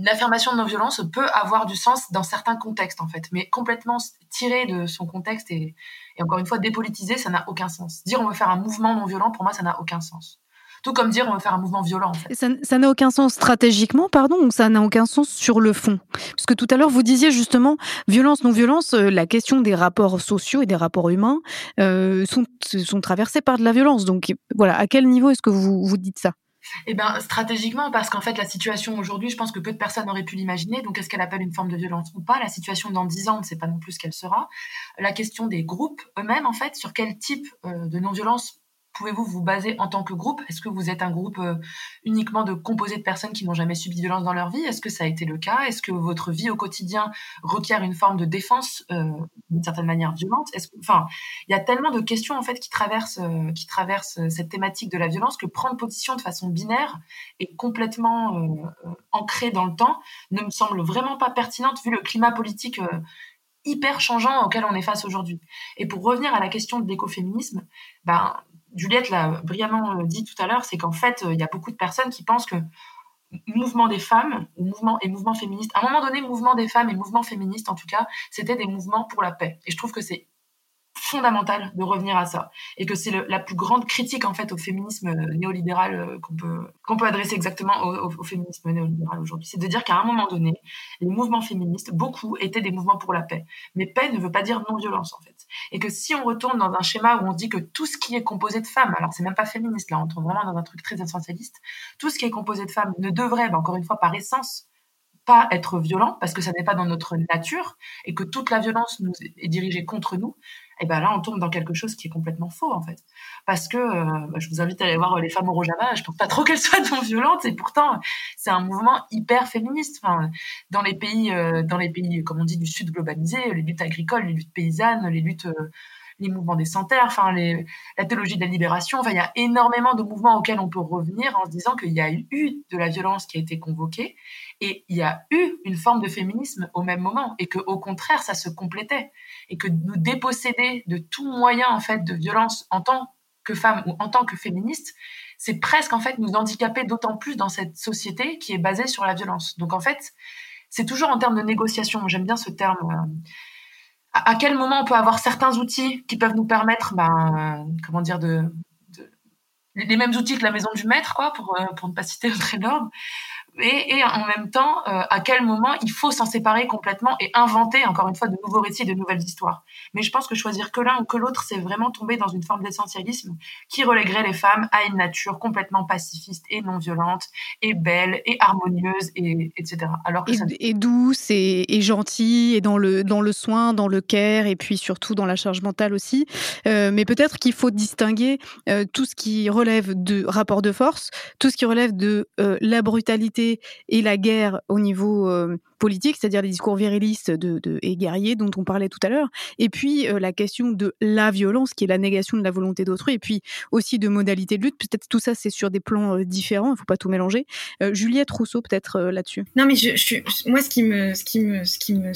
l'affirmation de non-violence peut avoir du sens dans certains contextes en fait, mais complètement tiré de son contexte et, encore une fois dépolitisé, ça n'a aucun sens. Dire on veut faire un mouvement non violent, pour moi, ça n'a aucun sens. Tout comme dire on veut faire un mouvement violent. En fait. Ça n'a aucun sens stratégiquement, pardon, ou ça n'a aucun sens sur le fond? Parce que tout à l'heure, vous disiez justement, violence, non-violence, euh, la question des rapports sociaux et des rapports humains euh, sont, sont traversés par de la violence. Donc voilà, à quel niveau est-ce que vous, vous dites ça? Eh bien, stratégiquement, parce qu'en fait, la situation aujourd'hui, je pense que peu de personnes auraient pu l'imaginer. Donc, est-ce qu'elle appelle une forme de violence ou pas? La situation dans dix ans, on ne sait pas non plus ce qu'elle sera. La question des groupes eux-mêmes, en fait, sur quel type euh, de non-violence pouvez-vous vous baser en tant que groupe? Est-ce que vous êtes un groupe euh, uniquement de composé de personnes qui n'ont jamais subi de violence dans leur vie? Est-ce que ça a été le cas? Est-ce que votre vie au quotidien requiert une forme de défense euh, d'une certaine manière violente? Enfin, il y a tellement de questions en fait qui traversent, euh, cette thématique de la violence que prendre position de façon binaire et complètement ancrée dans le temps ne me semble vraiment pas pertinente vu le climat politique hyper changeant auquel on est face aujourd'hui. Et pour revenir à la question de l'écoféminisme, ben, Juliette l'a brillamment euh, dit tout à l'heure, c'est qu'en fait, euh, il y a beaucoup de personnes qui pensent que mouvement des femmes, mouvement et mouvement féministe, à un moment donné, mouvement des femmes et mouvement féministe, en tout cas, c'était des mouvements pour la paix. Et je trouve que c'est fondamental de revenir à ça. Et que c'est la plus grande critique en fait au féminisme euh, néolibéral euh, qu'on peut qu'on peut adresser exactement au, féminisme néolibéral aujourd'hui. C'est de dire qu'à un moment donné les mouvements féministes beaucoup étaient des mouvements pour la paix. Mais paix ne veut pas dire non violence en fait. Et que si on retourne dans un schéma où on dit que tout ce qui est composé de femmes alors c'est même pas féministe là on tombe vraiment dans un truc très essentialiste tout ce qui est composé de femmes ne devrait ben, encore une fois par essence pas être violent parce que ça n'est pas dans notre nature et que toute la violence est dirigée contre nous, et ben là on tombe dans quelque chose qui est complètement faux en fait. Parce que euh, bah, je vous invite à aller voir les femmes au Rojava, je pense pas trop qu'elles soient non violentes et pourtant c'est un mouvement hyper féministe. Enfin, dans les pays, euh, dans les pays comme on dit du sud globalisé, les luttes agricoles, les luttes paysannes, les luttes euh, les mouvements des terres, enfin la théologie de la libération. Enfin, il y a énormément de mouvements auxquels on peut revenir en se disant qu'il y a eu de la violence qui a été convoquée et il y a eu une forme de féminisme au même moment et que au contraire ça se complétait et que nous déposséder de tout moyen en fait de violence en tant que femme ou en tant que féministe, c'est presque en fait nous handicaper d'autant plus dans cette société qui est basée sur la violence. Donc en fait, c'est toujours en termes de négociation. J'aime bien ce terme. Euh, à, quel moment on peut avoir certains outils qui peuvent nous permettre, ben, comment dire, de, les mêmes outils que la maison du maître, quoi, pour, euh, pour ne pas citer le trait et, en même temps, euh, à quel moment il faut s'en séparer complètement et inventer, encore une fois, de nouveaux récits, de nouvelles histoires. Mais je pense que choisir que l'un ou que l'autre, c'est vraiment tomber dans une forme d'essentialisme qui relèguerait les femmes à une nature complètement pacifiste et non violente, et belle, et harmonieuse, et, etc. Alors que et, douce, et, gentille, et dans le, dans le soin, dans le care, et puis surtout dans la charge mentale aussi. Euh, mais peut-être qu'il faut distinguer euh, tout ce qui relève de rapport de force, tout ce qui relève de la brutalité et la guerre au niveau euh, politique, c'est-à-dire les discours virilistes et guerriers dont on parlait tout à l'heure, et puis euh, la question de la violence, qui est la négation de la volonté d'autrui, et puis aussi de modalités de lutte. Peut-être tout ça, c'est sur des plans euh, différents, il ne faut pas tout mélanger. Euh, Juliette Rousseau, peut-être là-dessus. Non, mais moi, ce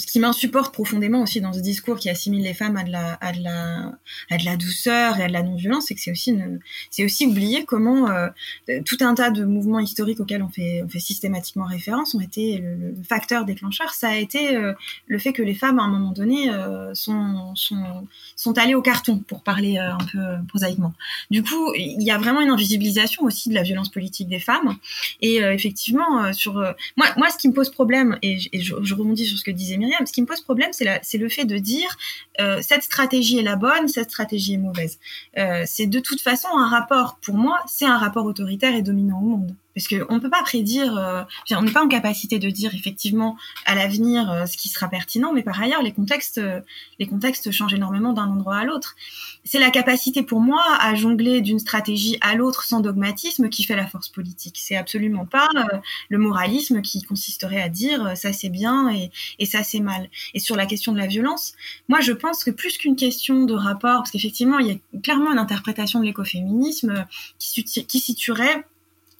qui m'insupporte profondément aussi dans ce discours qui assimile les femmes à de la, douceur et à de la non-violence, c'est que c'est aussi, oublier comment tout un tas de mouvements historiques auxquels on fait, systématiquement référence ont été le facteur des ça a été euh, le fait que les femmes, à un moment donné, euh, sont, sont, allées au carton, pour parler euh, un peu prosaïquement. Du coup, il y a vraiment une invisibilisation aussi de la violence politique des femmes. Et effectivement, sur moi, moi, ce qui me pose problème, et, je, je, rebondis sur ce que disait Myriam, ce qui me pose problème, c'est le fait de dire cette stratégie est la bonne, cette stratégie est mauvaise. c'est de toute façon un rapport, pour moi, c'est un rapport autoritaire et dominant au monde parce qu'on ne peut pas prédire, euh, on n'est pas en capacité de dire effectivement à l'avenir euh, ce qui sera pertinent, mais par ailleurs les contextes, euh, les contextes changent énormément d'un endroit à l'autre. C'est la capacité pour moi à jongler d'une stratégie à l'autre sans dogmatisme qui fait la force politique. C'est absolument pas le moralisme qui consisterait à dire ça c'est bien et, et ça c'est mal. Et sur la question de la violence, moi je pense que plus qu'une question de rapport, parce qu'effectivement il y a clairement une interprétation de l'écoféminisme qui, qui situerait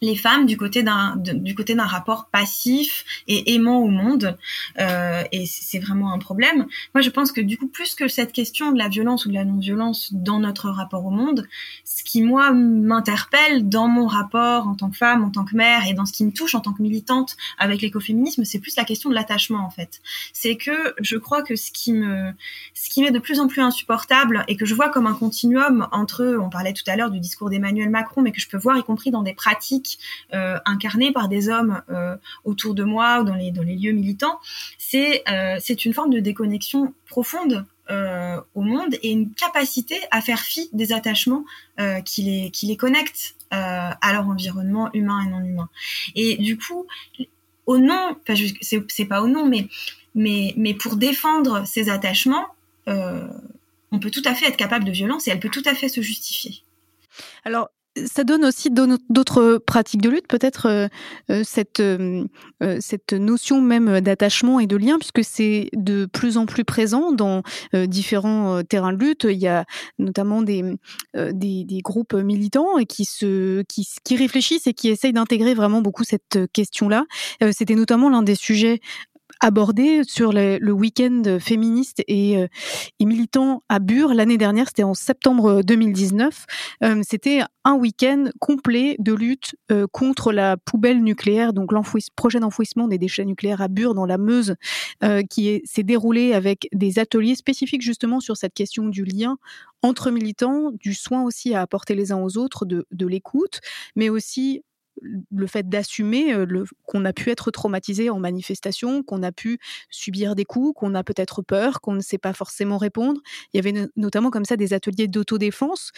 les femmes du côté d'un du côté d'un rapport passif et aimant au monde. Euh, et c'est vraiment un problème. Moi je pense que du coup plus que cette question de la violence ou de la non violence dans notre rapport au monde ce qui moi m'interpelle dans mon rapport en tant que femme en tant que mère et dans ce qui me touche en tant que militante avec l'écoféminisme c'est plus la question de l'attachement en fait. C'est que je crois que ce qui me ce qui m'est de plus en plus insupportable et que je vois comme un continuum entre on parlait tout à l'heure du discours d'Emmanuel Macron mais que je peux voir y compris dans des pratiques euh, incarnée par des hommes euh, autour de moi ou dans les, lieux militants, c'est euh, c'est une forme de déconnexion profonde au monde et une capacité à faire fi des attachements qui, les, connectent à leur environnement humain et non humain. Et du coup, au nom, c'est pas au nom, mais, mais, mais pour défendre ces attachements, on peut tout à fait être capable de violence et elle peut tout à fait se justifier. Alors, ça donne aussi d'autres pratiques de lutte, peut-être euh, euh, cette, euh, cette notion même d'attachement et de lien, puisque c'est de plus en plus présent dans différents terrains de lutte. Il y a notamment des, des, groupes militants qui, se, qui, qui réfléchissent et qui essayent d'intégrer vraiment beaucoup cette question-là. C'était notamment l'un des sujets abordé sur le week-end féministe et, euh, et, militant à Bure l'année dernière, c'était en septembre 2019. Euh, c'était un week-end complet de lutte euh, contre la poubelle nucléaire, donc l'enfouissement projet d'enfouissement des déchets nucléaires à Bure dans la Meuse, qui s'est déroulé avec des ateliers spécifiques justement sur cette question du lien entre militants, du soin aussi à apporter les uns aux autres, de l'écoute, mais aussi le fait d'assumer qu'on a pu être traumatisé en manifestation, qu'on a pu subir des coups, qu'on a peut-être peur, qu'on ne sait pas forcément répondre. Il y avait notamment comme ça des ateliers d'autodéfense.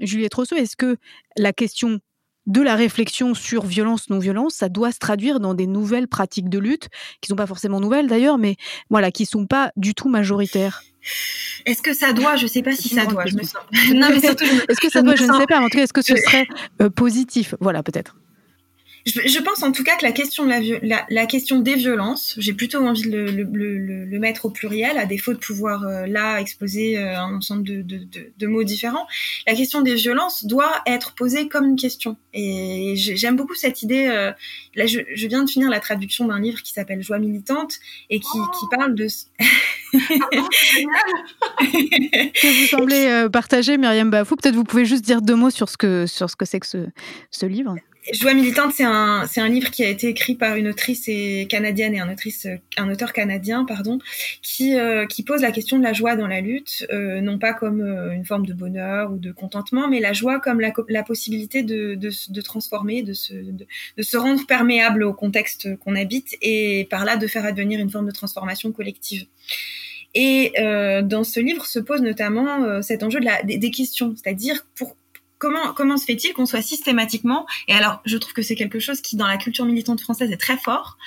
Juliette Rousseau, est-ce que la question de la réflexion sur violence, non-violence, ça doit se traduire dans des nouvelles pratiques de lutte, qui sont pas forcément nouvelles d'ailleurs, mais voilà, qui sont pas du tout majoritaires est-ce que ça doit? Je sais pas si ça doit. Je me sens... non, mais surtout, est-ce que ça doit Je ne sais pas. En tout cas, est-ce que ce serait euh, positif? Voilà, peut-être. Je, pense en tout cas que la question, de la, la, question des violences, j'ai plutôt envie de le, le, le, mettre au pluriel, à défaut de pouvoir euh, là exposer euh, un ensemble de, de, de, de, mots différents. La question des violences doit être posée comme une question. Et j'aime beaucoup cette idée. Euh, là, je, je, viens de finir la traduction d'un livre qui s'appelle Joie militante et qui, oh qui parle de. que vous semblez partager, Myriam Bafou. Peut-être vous pouvez juste dire deux mots sur ce que sur ce que c'est que ce, ce livre. Joie militante, c'est un, c'est un livre qui a été écrit par une autrice et canadienne et un, autrice, un auteur canadien, pardon, qui, euh, qui pose la question de la joie dans la lutte, euh, non pas comme euh, une forme de bonheur ou de contentement, mais la joie comme la, la possibilité de, de, de transformer, de se, de, se rendre perméable au contexte qu'on habite et par là de faire advenir une forme de transformation collective. Et euh, dans ce livre se pose notamment cet enjeu de la, des, des questions, c'est-à-dire pour, comment, comment se fait-il qu'on soit systématiquement, et alors je trouve que c'est quelque chose qui dans la culture militante française est très fort,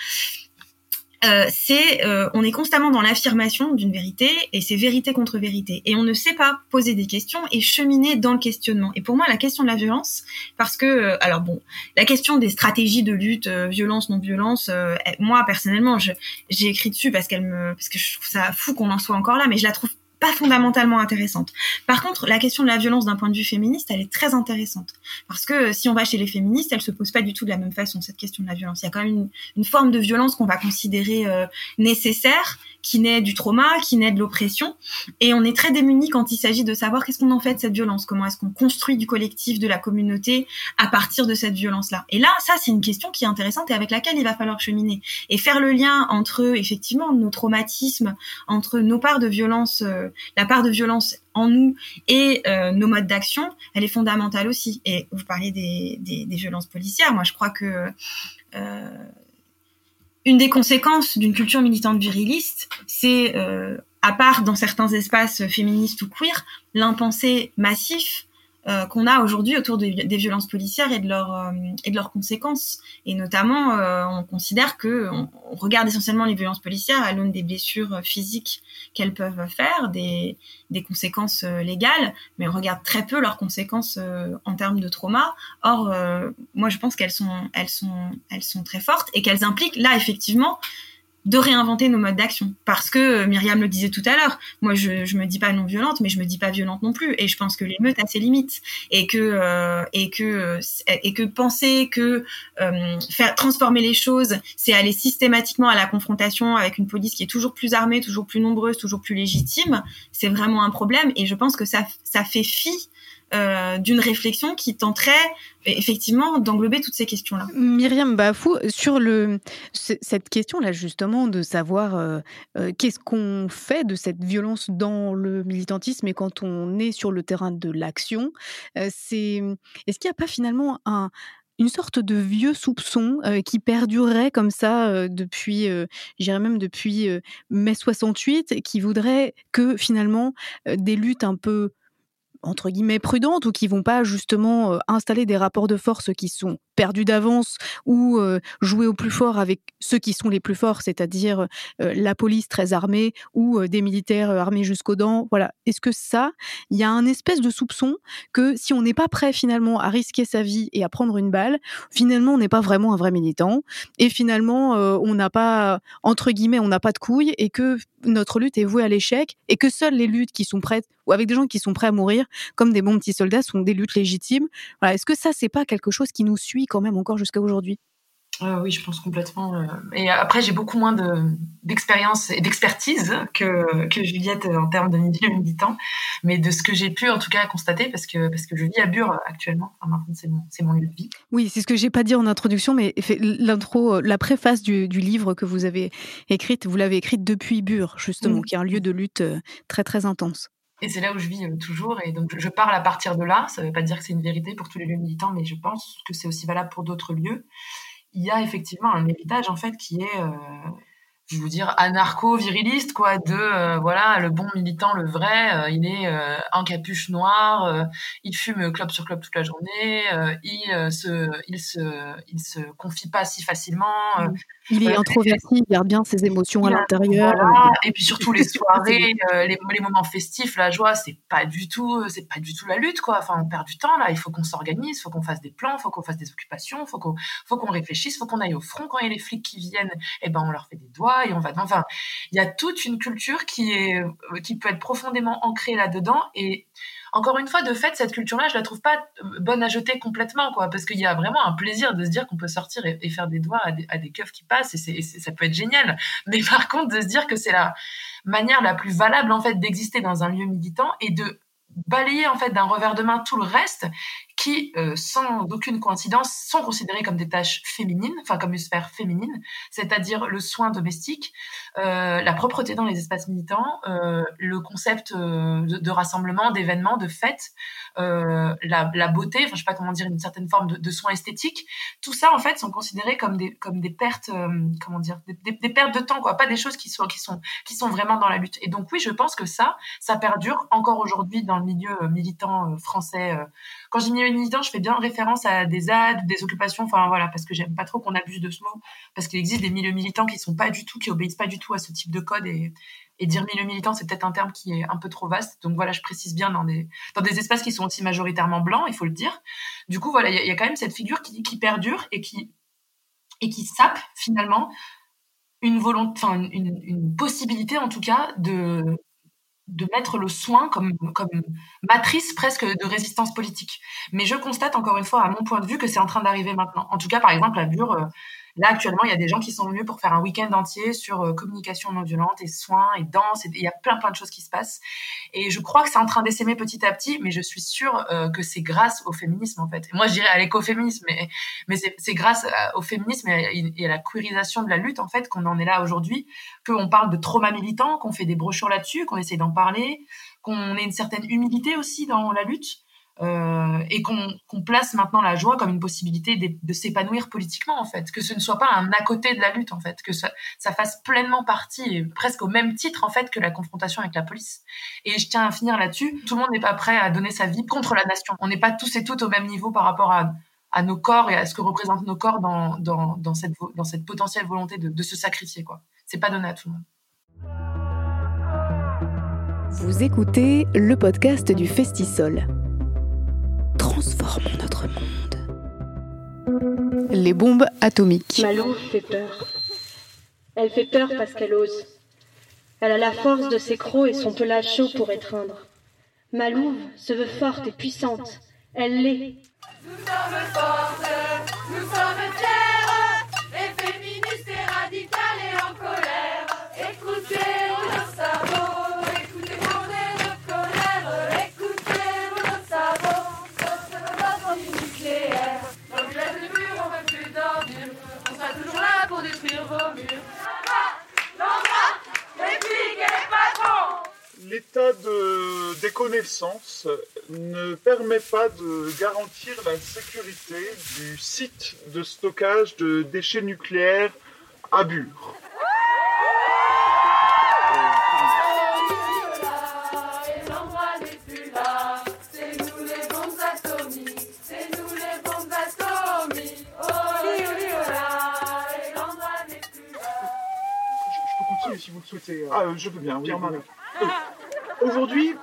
euh, c'est euh, on est constamment dans l'affirmation d'une vérité et c'est vérité contre vérité et on ne sait pas poser des questions et cheminer dans le questionnement. Et pour moi la question de la violence parce que euh, alors bon la question des stratégies de lutte violence non violence moi personnellement j'ai écrit dessus parce qu'elle me parce que je trouve ça fou qu'on en soit encore là mais je la trouve fondamentalement intéressante. Par contre, la question de la violence d'un point de vue féministe, elle est très intéressante. Parce que si on va chez les féministes, elle se pose pas du tout de la même façon, cette question de la violence. Il y a quand même une, une forme de violence qu'on va considérer euh, nécessaire, qui naît du trauma, qui naît de l'oppression. Et on est très démunis quand il s'agit de savoir qu'est-ce qu'on en fait de cette violence, comment est-ce qu'on construit du collectif, de la communauté à partir de cette violence-là. Et là, ça, c'est une question qui est intéressante et avec laquelle il va falloir cheminer. Et faire le lien entre, effectivement, nos traumatismes, entre nos parts de violence, euh, la part de violence en nous et euh, nos modes d'action, elle est fondamentale aussi. Et vous des, des violences policières. Moi, je crois que euh, une des conséquences d'une culture militante viriliste, c'est, euh, à part dans certains espaces féministes ou queer, l'impensé massif euh, qu'on a aujourd'hui autour des violences policières et de, leur, euh, et de leurs conséquences. Et notamment, euh, on considère que on, regarde essentiellement les violences policières à l'aune des blessures physiques qu'elles peuvent faire, des, des conséquences légales, mais on regarde très peu leurs conséquences en termes de trauma. Or, moi, je pense qu'elles sont, elles sont, elles sont très fortes et qu'elles impliquent là effectivement de réinventer nos modes d'action. Parce que euh, Myriam le disait tout à l'heure, moi je, je me dis pas non violente, mais je me dis pas violente non plus. Et je pense que l'émeute a ses limites et que euh, et que et que penser que euh, faire transformer les choses, c'est aller systématiquement à la confrontation avec une police qui est toujours plus armée, toujours plus nombreuse, toujours plus légitime, c'est vraiment un problème. Et je pense que ça ça fait fi euh, d'une réflexion qui tenterait effectivement d'englober toutes ces questions-là. Myriam Bafou, sur cette question-là justement de savoir euh, euh, qu'est-ce qu'on fait de cette violence dans le militantisme et quand on est sur le terrain de l'action, c'est est-ce qu'il n'y a pas finalement un, une sorte de vieux soupçon qui perdurerait comme ça depuis, j'irais même depuis mai 68, qui voudrait que finalement des luttes un peu entre guillemets prudentes ou qui vont pas justement euh, installer des rapports de force qui sont perdus d'avance ou euh, jouer au plus fort avec ceux qui sont les plus forts, c'est-à-dire euh, la police très armée ou des militaires armés jusqu'aux dents. Voilà. Est-ce que ça, il y a un espèce de soupçon que si on n'est pas prêt finalement à risquer sa vie et à prendre une balle, finalement on n'est pas vraiment un vrai militant et finalement on n'a pas entre guillemets on n'a pas de couilles et que notre lutte est vouée à l'échec et que seules les luttes qui sont prêtes ou avec des gens qui sont prêts à mourir comme des bons petits soldats sont des luttes légitimes. Voilà. Est-ce que ça, c'est pas quelque chose qui nous suit quand même encore jusqu'à aujourd'hui euh, oui, je pense complètement. Euh. Et après, j'ai beaucoup moins d'expérience et d'expertise que, que Juliette en termes de milieu militant, mais de ce que j'ai pu en tout cas constater, parce que, parce que je vis à Bure actuellement. Enfin, c'est mon, mon, lieu de vie. Oui, c'est ce que j'ai pas dit en introduction, mais l'intro, la préface du, du, livre que vous avez écrite, vous l'avez écrite depuis Bure, justement, qui est un lieu de lutte euh, très très intense. Et c'est là où je vis euh, toujours. Et donc, je parle à partir de là. Ça ne veut pas dire que c'est une vérité pour tous les lieux militants, mais je pense que c'est aussi valable pour d'autres lieux. Il y a effectivement un héritage, en fait, qui est, euh, je veux dire, anarcho-viriliste, quoi, de, euh, voilà, le bon militant, le vrai, il est en capuche noire, il fume club sur club toute la journée, il, se, il, se, il se confie pas si facilement. Il est introverti, il garde bien ses émotions à l'intérieur. Et puis surtout les soirées, euh, les, moments festifs, la joie, c'est pas du tout, euh, c'est pas du tout la lutte, quoi. Enfin, on perd du temps là. Il faut qu'on s'organise, il faut qu'on fasse des plans, il faut qu'on fasse des occupations, il faut qu'on, faut qu'on réfléchisse, il faut qu'on aille au front quand il y a les flics qui viennent. Et eh ben, on leur fait des doigts et il y a toute une culture euh, qui peut être profondément ancrée là-dedans et encore une fois, de fait, cette culture-là, je la trouve pas euh, bonne à jeter complètement, quoi, parce qu'il y a vraiment un plaisir de se dire qu'on peut sortir et, faire des doigts à des, à keufs qui passent, et, ça peut être génial. Mais par contre, de se dire que c'est la manière la plus valable, en fait, d'exister dans un lieu militant et de balayer en fait d'un revers de main tout le reste qui, euh, sans aucune coïncidence, sont considérées comme des tâches féminines, enfin comme une sphère féminine, c'est-à-dire le soin domestique, euh, la propreté dans les espaces militants, euh, le concept de, rassemblement, d'événements, de fêtes, la, beauté, enfin je sais pas comment dire, une certaine forme de, soins esthétiques. Tout ça en fait sont considérés comme des comme des pertes, comment dire, des, pertes de temps quoi, pas des choses qui sont qui sont qui sont vraiment dans la lutte. Et donc oui, je pense que ça, ça perdure encore aujourd'hui dans le milieu militant français quand je dis militant, je fais bien référence à des aides, des occupations, enfin voilà, parce que j'aime pas trop qu'on abuse de ce mot, parce qu'il existe des milieux militants qui sont pas du tout, qui obéissent pas du tout à ce type de code et, dire milieu militant, c'est peut-être un terme qui est un peu trop vaste. Donc voilà, je précise bien dans des, dans des espaces qui sont aussi majoritairement blancs, il faut le dire. Du coup, voilà, il y, a quand même cette figure qui, perdure et qui, et qui sape finalement une volonté, enfin une, possibilité en tout cas de, de mettre le soin comme, comme matrice presque de résistance politique. Mais je constate encore une fois, à mon point de vue, que c'est en train d'arriver maintenant. En tout cas, par exemple, à Bure, euh, Là, actuellement, il y a des gens qui sont venus pour faire un week-end entier sur euh, communication non violente et soins et danse. Et il y a plein, plein de choses qui se passent. Et je crois que c'est en train d'essaimer petit à petit, mais je suis sûre euh, que c'est grâce au féminisme, en fait. moi, je dirais à l'écoféminisme, mais, mais c'est grâce au féminisme et à, la queerisation de la lutte, en fait, qu'on en est là aujourd'hui, qu'on parle de trauma militant, qu'on fait des brochures là-dessus, qu'on essaie d'en parler, qu'on ait une certaine humilité aussi dans la lutte. Euh, et qu'on place maintenant la joie comme une possibilité de, s'épanouir politiquement en fait, que ce ne soit pas un à côté de la lutte en fait, que ça, fasse pleinement partie, presque au même titre en fait que la confrontation avec la police. Et je tiens à finir là-dessus, tout le monde n'est pas prêt à donner sa vie contre la nation. On n'est pas tous et toutes au même niveau par rapport à, nos corps et à ce que représentent nos corps dans, cette, potentielle volonté de, de se sacrifier quoi. C'est pas donné à tout le monde. Vous écoutez le podcast du Festisol transformons notre monde. Les bombes atomiques. Ma fait peur. Elle fait peur parce qu'elle ose. Elle a la force de ses crocs et son pelage chaud pour étreindre. Ma louve se veut forte et puissante. Elle l'est. Nous sommes fortes, nous sommes fières, ne permet pas de garantir la sécurité du site de stockage de déchets nucléaires à Bure. si vous le souhaitez. Ah, euh, je veux bien, oui. Euh, Aujourd'hui,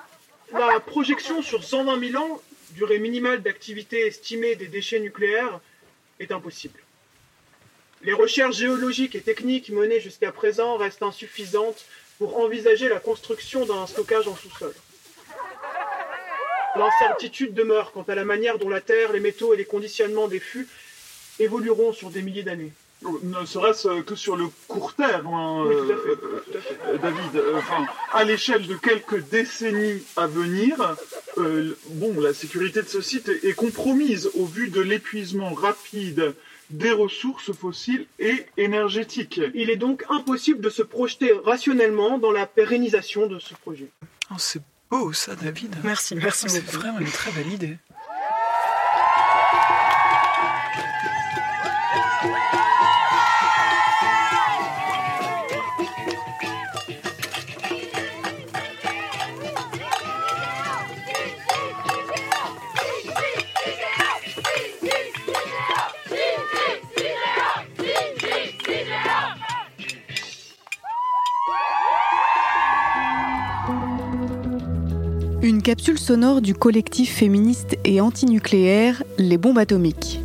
la projection sur 120 000 ans, durée minimale d'activité estimée des déchets nucléaires, est impossible. Les recherches géologiques et techniques menées jusqu'à présent restent insuffisantes pour envisager la construction d'un stockage en sous-sol. L'incertitude demeure quant à la manière dont la Terre, les métaux et les conditionnements des fûts évolueront sur des milliers d'années. Ne serait-ce que sur le court terme, hein, Oui, tout à fait, euh, tout à fait. euh, David. Euh, Enfin, à l'échelle de quelques décennies à venir, euh, bon, la sécurité de ce site est, est compromise au vu de l'épuisement rapide des ressources fossiles et énergétiques. Il est donc impossible de se projeter rationnellement dans la pérennisation de ce projet. Oh, c'est beau ça, David. Merci, merci C'est vraiment une très belle idée. Capsule sonore du collectif féministe et antinucléaire Les Bombes Atomiques.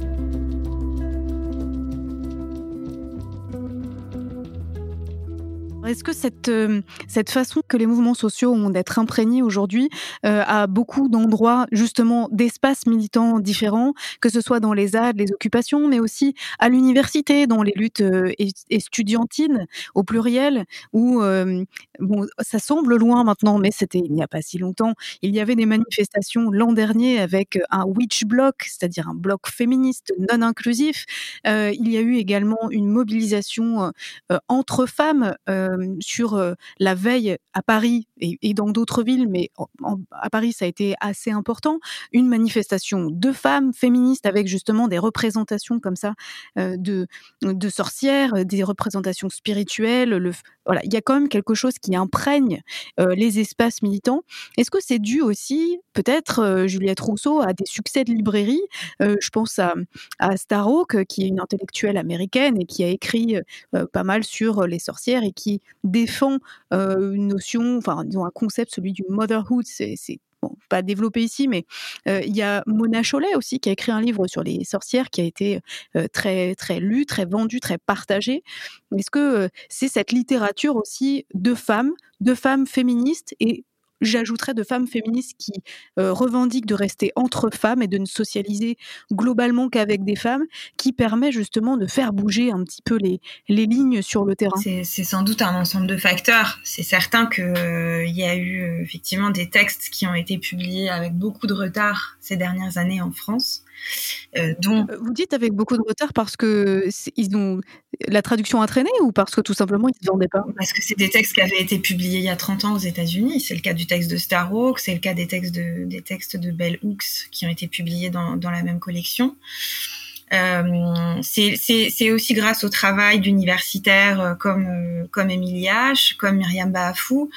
Est-ce que cette, euh, cette façon que les mouvements sociaux ont d'être imprégnés aujourd'hui euh, à beaucoup d'endroits, justement, d'espaces militants différents, que ce soit dans les ZAD, les occupations, mais aussi à l'université, dans les luttes euh, au pluriel, où, euh, bon, ça semble loin maintenant, mais c'était il n'y a pas si longtemps. Il y avait des manifestations l'an dernier avec un witch block, c'est-à-dire un bloc féministe non inclusif. Euh, il y a eu également une mobilisation euh, euh, entre femmes euh, sur euh, la veille à Paris et, dans d'autres villes, mais à Paris ça a été assez important. Une manifestation de femmes féministes avec justement des représentations comme ça euh, de, sorcières, euh, des représentations spirituelles. Le, voilà, il y a quand même quelque chose qui imprègne euh, les espaces militants. Est-ce que c'est dû aussi, peut-être, euh, Juliette Rousseau, à des succès de librairie? Euh, Je pense à, à Starhawk, euh, qui est une intellectuelle américaine et qui a écrit euh, pas mal sur euh, les sorcières et qui défend une notion, enfin, disons un concept, celui du motherhood. C'est pas développé ici, mais il y a Mona Chollet aussi qui a écrit un livre sur les sorcières qui a été très très lu, très vendu, très partagé. Est-ce que c'est cette littérature aussi de femmes, de femmes féministes et J'ajouterais de femmes féministes qui euh, revendiquent de rester entre femmes et de ne socialiser globalement qu'avec des femmes, qui permet justement de faire bouger un petit peu les, les lignes sur le terrain. C'est sans doute un ensemble de facteurs. C'est certain que euh, y a eu euh, effectivement des textes qui ont été publiés avec beaucoup de retard ces dernières années en France, dont Vous dites avec beaucoup de retard parce que ils ont la traduction a traîné ou parce que tout simplement ils ne vendaient pas? Parce que c'est des textes qui avaient été publiés il y a 30 ans aux États-Unis. C'est le cas du texte de Starhawk, c'est le cas des textes de, des textes de Bell Hooks qui ont été publiés dans la même collection. Euh, c'est- aussi grâce au travail d'universitaires euh, comme euh, comme Émilie H, comme Myriam Baafou.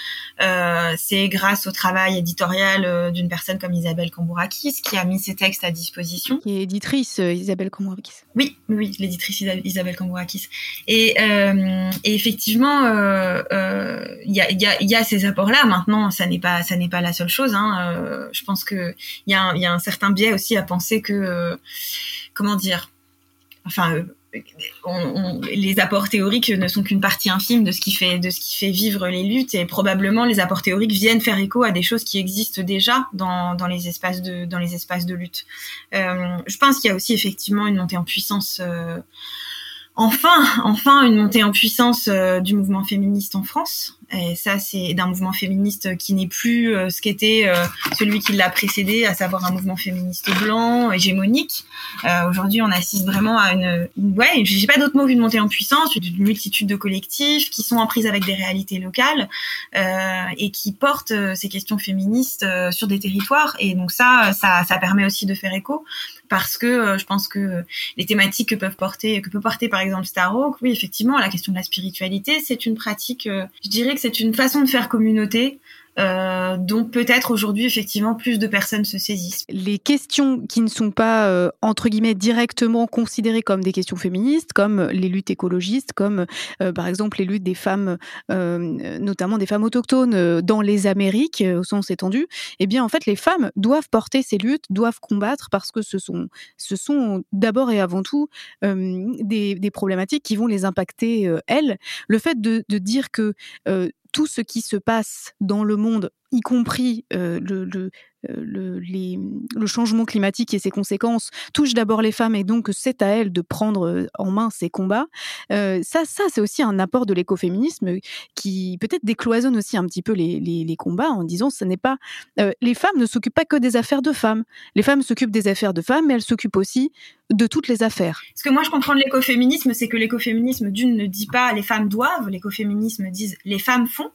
Euh, c'est grâce au travail éditorial d'une personne comme Isabelle Kambourakis qui a mis ces textes à disposition. Qui est éditrice Isabelle Kambourakis. Oui, oui, l'éditrice Isa- Isabelle Kambourakis. Et, euh, et effectivement, il y, a, il y, a, il y a ces apports-là. Maintenant, ça n'est pas, ça n'est pas la seule chose. Hein. Euh, je pense que il y, a un- il y a un certain biais aussi à penser que, euh, comment dire, enfin, euh, les apports théoriques ne sont qu'une partie infime de ce qui fait de ce qui fait vivre les luttes et probablement les apports théoriques viennent faire écho à des choses qui existent déjà dans, les espaces de lutte. Euh, je pense qu'il y a aussi effectivement une montée en puissance. Euh, enfin, enfin une montée en puissance du mouvement féministe en France. Et ça, c'est d'un mouvement féministe qui n'est plus euh, ce qu'était euh, celui qui l'a précédé, à savoir un mouvement féministe blanc, hégémonique. Aujourd'hui, on assiste vraiment à une, ouais, j'ai pas d'autre mot qu'une montée en puissance, une multitude de collectifs qui sont en prise avec des réalités locales et qui portent ces questions féministes sur des territoires. Et donc ça, ça, ça permet aussi de faire écho parce que je pense que les thématiques que peuvent porter, que peut porter par exemple Starhawk, oui, effectivement, la question de la spiritualité, c'est une pratique, euh, je dirais c'est une façon de faire communauté euh, dont peut-être aujourd'hui effectivement plus de personnes se saisissent. Les questions qui ne sont pas euh, entre guillemets directement considérées comme des questions féministes, comme les luttes écologistes, comme euh, par exemple les luttes des femmes, euh, notamment des femmes autochtones euh, dans les Amériques au sens étendu, eh bien en fait les femmes doivent porter ces luttes, doivent combattre parce que ce sont, ce sont d'abord et avant tout des, des, problématiques qui vont les impacter elles. Le fait de, de dire que tout ce qui se passe dans le monde, y compris le, le, le, les, le, changement climatique et ses conséquences, touche d'abord les femmes et donc c'est à elles de prendre en main ces combats. Euh, ça, ça c'est aussi un apport de l'écoféminisme qui peut-être décloisonne aussi un petit peu les, combats en disant ce n'est pas euh, les femmes ne s'occupent pas que des affaires de femmes. Les femmes s'occupent des affaires de femmes, mais elles s'occupent aussi de toutes les affaires. Ce que moi je comprends de l'écoféminisme, c'est que l'écoféminisme d'une ne dit pas les femmes doivent, l'écoféminisme dit les femmes font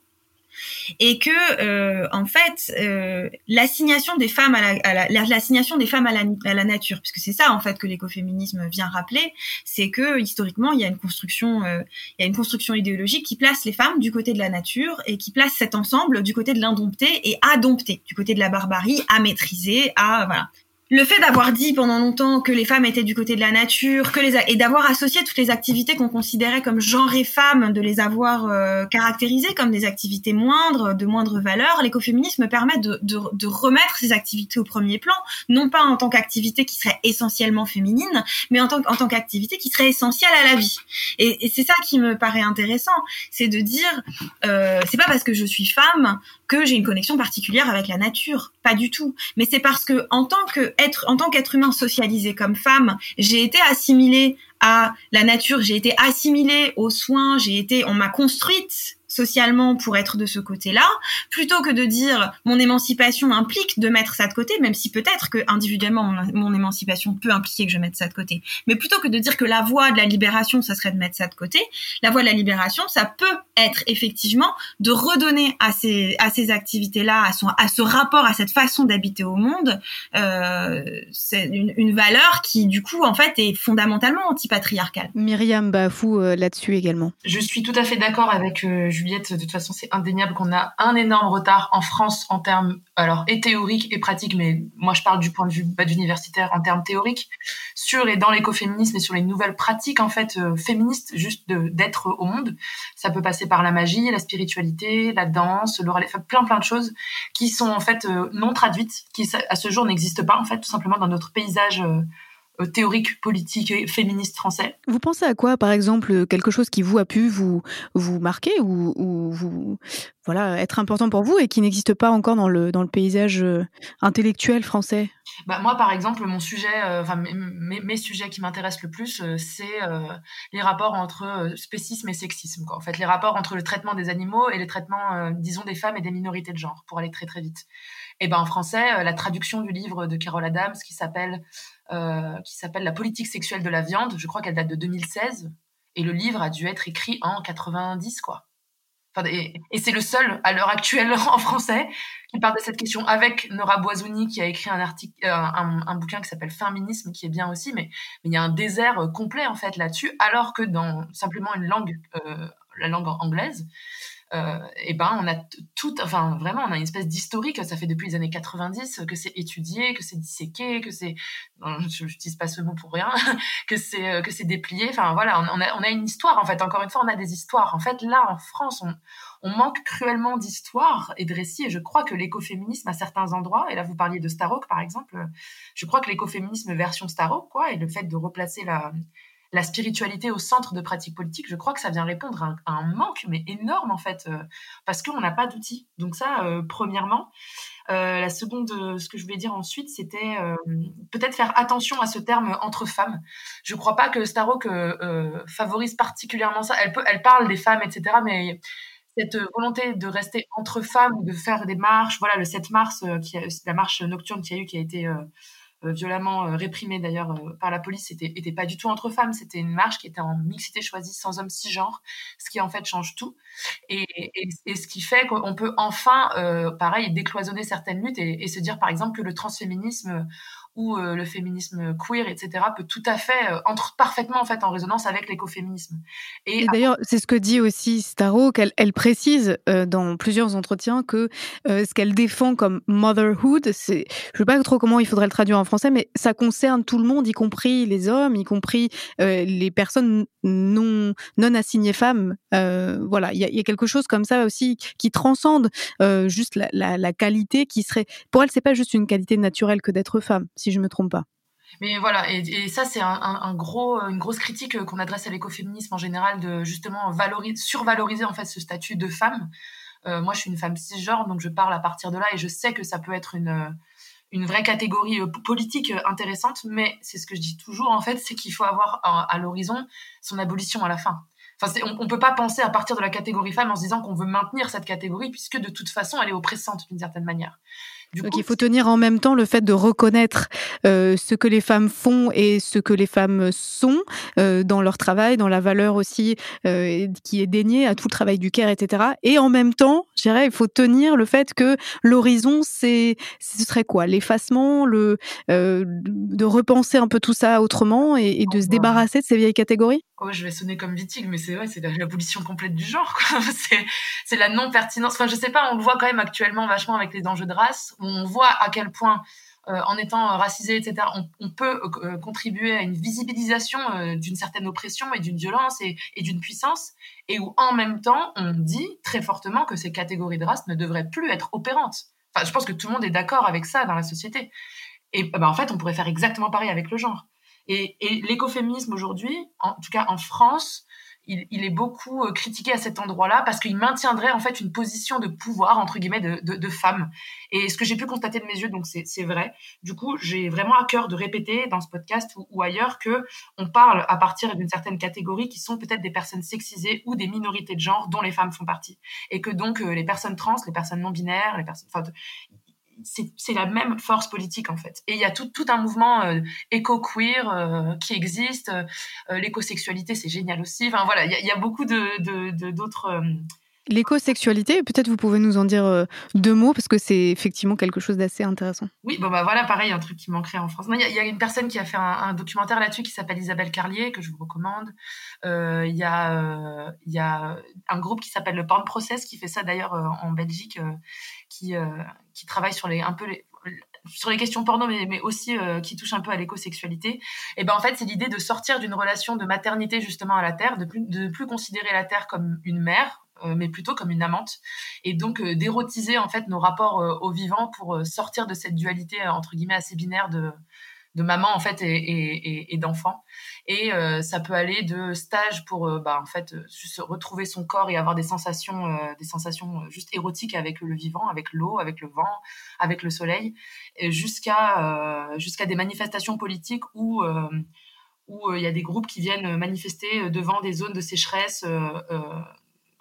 et que euh, en fait euh, l'assignation des femmes à la, l'assignation des femmes à la, à la nature puisque c'est ça en fait que l'écoféminisme vient rappeler c'est que historiquement il y a une construction euh, il y a une construction idéologique qui place les femmes du côté de la nature et qui place cet ensemble du côté de l'indompté et à dompter du côté de la barbarie à maîtriser à voilà le fait d'avoir dit pendant longtemps que les femmes étaient du côté de la nature, que les et d'avoir associé toutes les activités qu'on considérait comme genre et femmes, de les avoir euh, caractérisées comme des activités moindres, de moindre valeur, l'écoféminisme permet de, de, de, remettre ces activités au premier plan, non pas en tant qu'activité qui serait essentiellement féminine, mais en tant, en tant qu'activité qui serait essentielle à la vie. Et, et c'est ça qui me paraît intéressant, c'est de dire, euh, c'est pas parce que je suis femme que j'ai une connexion particulière avec la nature, pas du tout. Mais c'est parce que en tant en tant qu'être humain socialisé comme femme, j'ai été assimilée à la nature, j'ai été assimilée aux soins, j'ai été, on m'a construite socialement pour être de ce côté-là, plutôt que de dire mon émancipation implique de mettre ça de côté, même si peut-être que individuellement mon, mon, émancipation peut impliquer que je mette ça de côté, mais plutôt que de dire que la voie de la libération, ça serait de mettre ça de côté, la voie de la libération, ça peut être effectivement de redonner à ces à ces activités-là, à son à ce rapport, à cette façon d'habiter au monde, euh, c'est une, une, valeur qui du coup en fait est fondamentalement antipatriarcale. Myriam Bafou euh, là-dessus également. Je suis tout à fait d'accord avec euh, Juliette, de toute façon, c'est indéniable qu'on a un énorme retard en France en termes, alors, et théoriques et pratiques, mais moi, je parle du point de vue bah, d'universitaire en termes théoriques, sur et dans l'écoféminisme et sur les nouvelles pratiques, en fait, euh, féministes, juste d'être au monde. Ça peut passer par la magie, la spiritualité, la danse, l'oral, enfin, plein, plein de choses qui sont, en fait, euh, non traduites, qui, à ce jour, n'existent pas, en fait, tout simplement dans notre paysage euh, théorique, politique et féministe français. Vous pensez à quoi, par exemple, quelque chose qui vous a pu vous vous marquer ou, ou vous voilà être important pour vous et qui n'existe pas encore dans le dans le paysage intellectuel français? Bah, moi, par exemple, mon sujet, euh, enfin mes, mes, sujets qui m'intéressent le plus, euh, c'est euh, les rapports entre spécisme et sexisme. Quoi. En fait, les rapports entre le traitement des animaux et les traitements, disons, des femmes et des minorités de genre, pour aller très très vite. Et ben en français, la traduction du livre de Carol Adams qui s'appelle euh, qui s'appelle La politique sexuelle de la viande. Je crois qu'elle date de 2016. Et le livre a dû être écrit en 90, quoi. Enfin, et, c'est le seul, à l'heure actuelle, en français, qui parle de cette question avec Nora Boisouni, qui a écrit un, article, euh, un, bouquin qui s'appelle Féminisme, qui est bien aussi, mais, il y a un désert euh, complet, en fait, là-dessus, alors que dans simplement une langue, la langue anglaise, euh, et ben on a tout, enfin vraiment on a une espèce d'historique, ça fait depuis les années 90 que c'est étudié, que c'est disséqué, que c'est, je n'utilise pas ce mot pour rien, que c'est euh, que c'est déplié, enfin voilà, on, a, on a une histoire en fait, encore une fois on a des histoires. En fait là en France on, on manque cruellement d'histoire et de récits. Et je crois que l'écoféminisme à certains endroits, et là vous parliez de Starhawk par exemple, je crois que l'écoféminisme version Starhawk quoi, et le fait de replacer la la spiritualité au centre de pratiques politiques, je crois que ça vient répondre à un, manque, mais énorme en fait, euh, parce qu'on n'a pas d'outils. Donc ça, euh, premièrement. Euh, la seconde, ce que je voulais dire ensuite, c'était peut-être faire attention à ce terme entre femmes. Je crois pas que Starhawk favorise particulièrement ça. Elle, parle des femmes, etc., mais cette volonté de rester entre femmes, de faire des marches, voilà, le 7 mars, la marche nocturne qui a eu, qui a été violemment réprimée d'ailleurs par la police, était, pas du tout entre femmes, c'était une marche qui était en mixité choisie, sans homme, cisgenre, ce qui en fait change tout. Et, ce qui fait qu'on peut enfin, euh, pareil, décloisonner certaines luttes et, se dire par exemple que le transféminisme ou euh, le féminisme queer, etc., peut tout à fait euh, entre parfaitement en fait en résonance avec l'écoféminisme. Et, d'ailleurs, c'est ce que dit aussi Staro, qu'elle elle précise euh, dans plusieurs entretiens que euh, ce qu'elle défend comme motherhood, c'est, je sais pas trop comment il faudrait le traduire en français, mais ça concerne tout le monde, y compris les hommes, y compris euh, les personnes non non assignées femmes. Euh, voilà, il y a, y a, quelque chose comme ça aussi qui transcende juste la, la, la qualité qui serait. Pour elle, c'est pas juste une qualité naturelle que d'être femme si je me trompe pas. Mais voilà, et, ça c'est un, gros, une grosse critique qu'on adresse à l'écoféminisme en général de justement valoriser, survaloriser en fait ce statut de femme. Euh, moi, je suis une femme cisgenre, donc je parle à partir de là et je sais que ça peut être une une vraie catégorie euh, politique intéressante, mais c'est ce que je dis toujours en fait, c'est qu'il faut avoir à, à l'horizon son abolition à la fin. Enfin, on ne peut pas penser à partir de la catégorie femme en se disant qu'on veut maintenir cette catégorie puisque de toute façon elle est oppressante d'une certaine manière. Du Donc coup, il faut tenir en même temps le fait de reconnaître euh, ce que les femmes font et ce que les femmes sont euh, dans leur travail, dans la valeur aussi euh, qui est déniée à tout le travail du care, etc. Et en même temps, je dirais, il faut tenir le fait que l'horizon, c'est ce serait quoi? L'effacement, le euh, de repenser un peu tout ça autrement et, et de oh, se débarrasser de ces vieilles catégories? Oh, je vais sonner comme Vitig, mais c'est vrai, c'est l'abolition complète du genre. c'est la non pertinence. Enfin, je sais pas, on le voit quand même actuellement vachement avec les enjeux de race on voit à quel point euh, en étant racisé, etc., on, peut euh, contribuer à une visibilisation euh, d'une certaine oppression et d'une violence et, d'une puissance, et où en même temps, on dit très fortement que ces catégories de race ne devraient plus être opérantes. Enfin, je pense que tout le monde est d'accord avec ça dans la société. Et bah, en fait, on pourrait faire exactement pareil avec le genre. Et, et l'écoféminisme aujourd'hui, en tout cas en France, il, est beaucoup euh, critiqué à cet endroit-là parce qu'il maintiendrait en fait une position de pouvoir entre guillemets de, de, femme. Et ce que j'ai pu constater de mes yeux, donc c'est vrai. Du coup, j'ai vraiment à cœur de répéter dans ce podcast ou, ailleurs que on parle à partir d'une certaine catégorie qui sont peut-être des personnes sexisées ou des minorités de genre dont les femmes font partie, et que donc euh, les personnes trans, les personnes non binaires, les personnes, c'est la même force politique en fait. Et il y a tout, tout un mouvement euh, éco-queer euh, qui existe. Euh, L'écosexualité, c'est génial aussi. Enfin voilà, il y, a, y a beaucoup de d'autres. Euh, L'écosexualité, peut-être vous pouvez nous en dire euh, deux mots parce que c'est effectivement quelque chose d'assez intéressant. Oui, bon bah voilà, pareil, un truc qui manquerait en France. Il y, y, a une personne qui a fait un, un documentaire là-dessus qui s'appelle Isabelle Carlier que je vous recommande. Il y a il y a un groupe qui s'appelle le Porn Process qui fait ça d'ailleurs en Belgique, qui qui travaille sur les un peu sur les questions porno, mais, aussi euh, qui touche un peu à l'écosexualité. Et ben en fait, c'est l'idée de sortir d'une relation de maternité justement à la terre, de plus de plus considérer la terre comme une mère, euh, mais plutôt comme une amante, et donc euh, d'érotiser en fait nos rapports euh, au vivant pour euh, sortir de cette dualité euh, entre guillemets assez binaire de de maman en fait et, et, et d'enfant. Et euh, ça peut aller de stage pour euh, bah, en fait juste retrouver son corps et avoir des sensations euh, des sensations juste érotiques avec le vivant avec l'eau avec le vent avec le soleil jusqu'à euh, jusqu'à des manifestations politiques où euh, où il y a des groupes qui viennent manifester devant des zones de sécheresse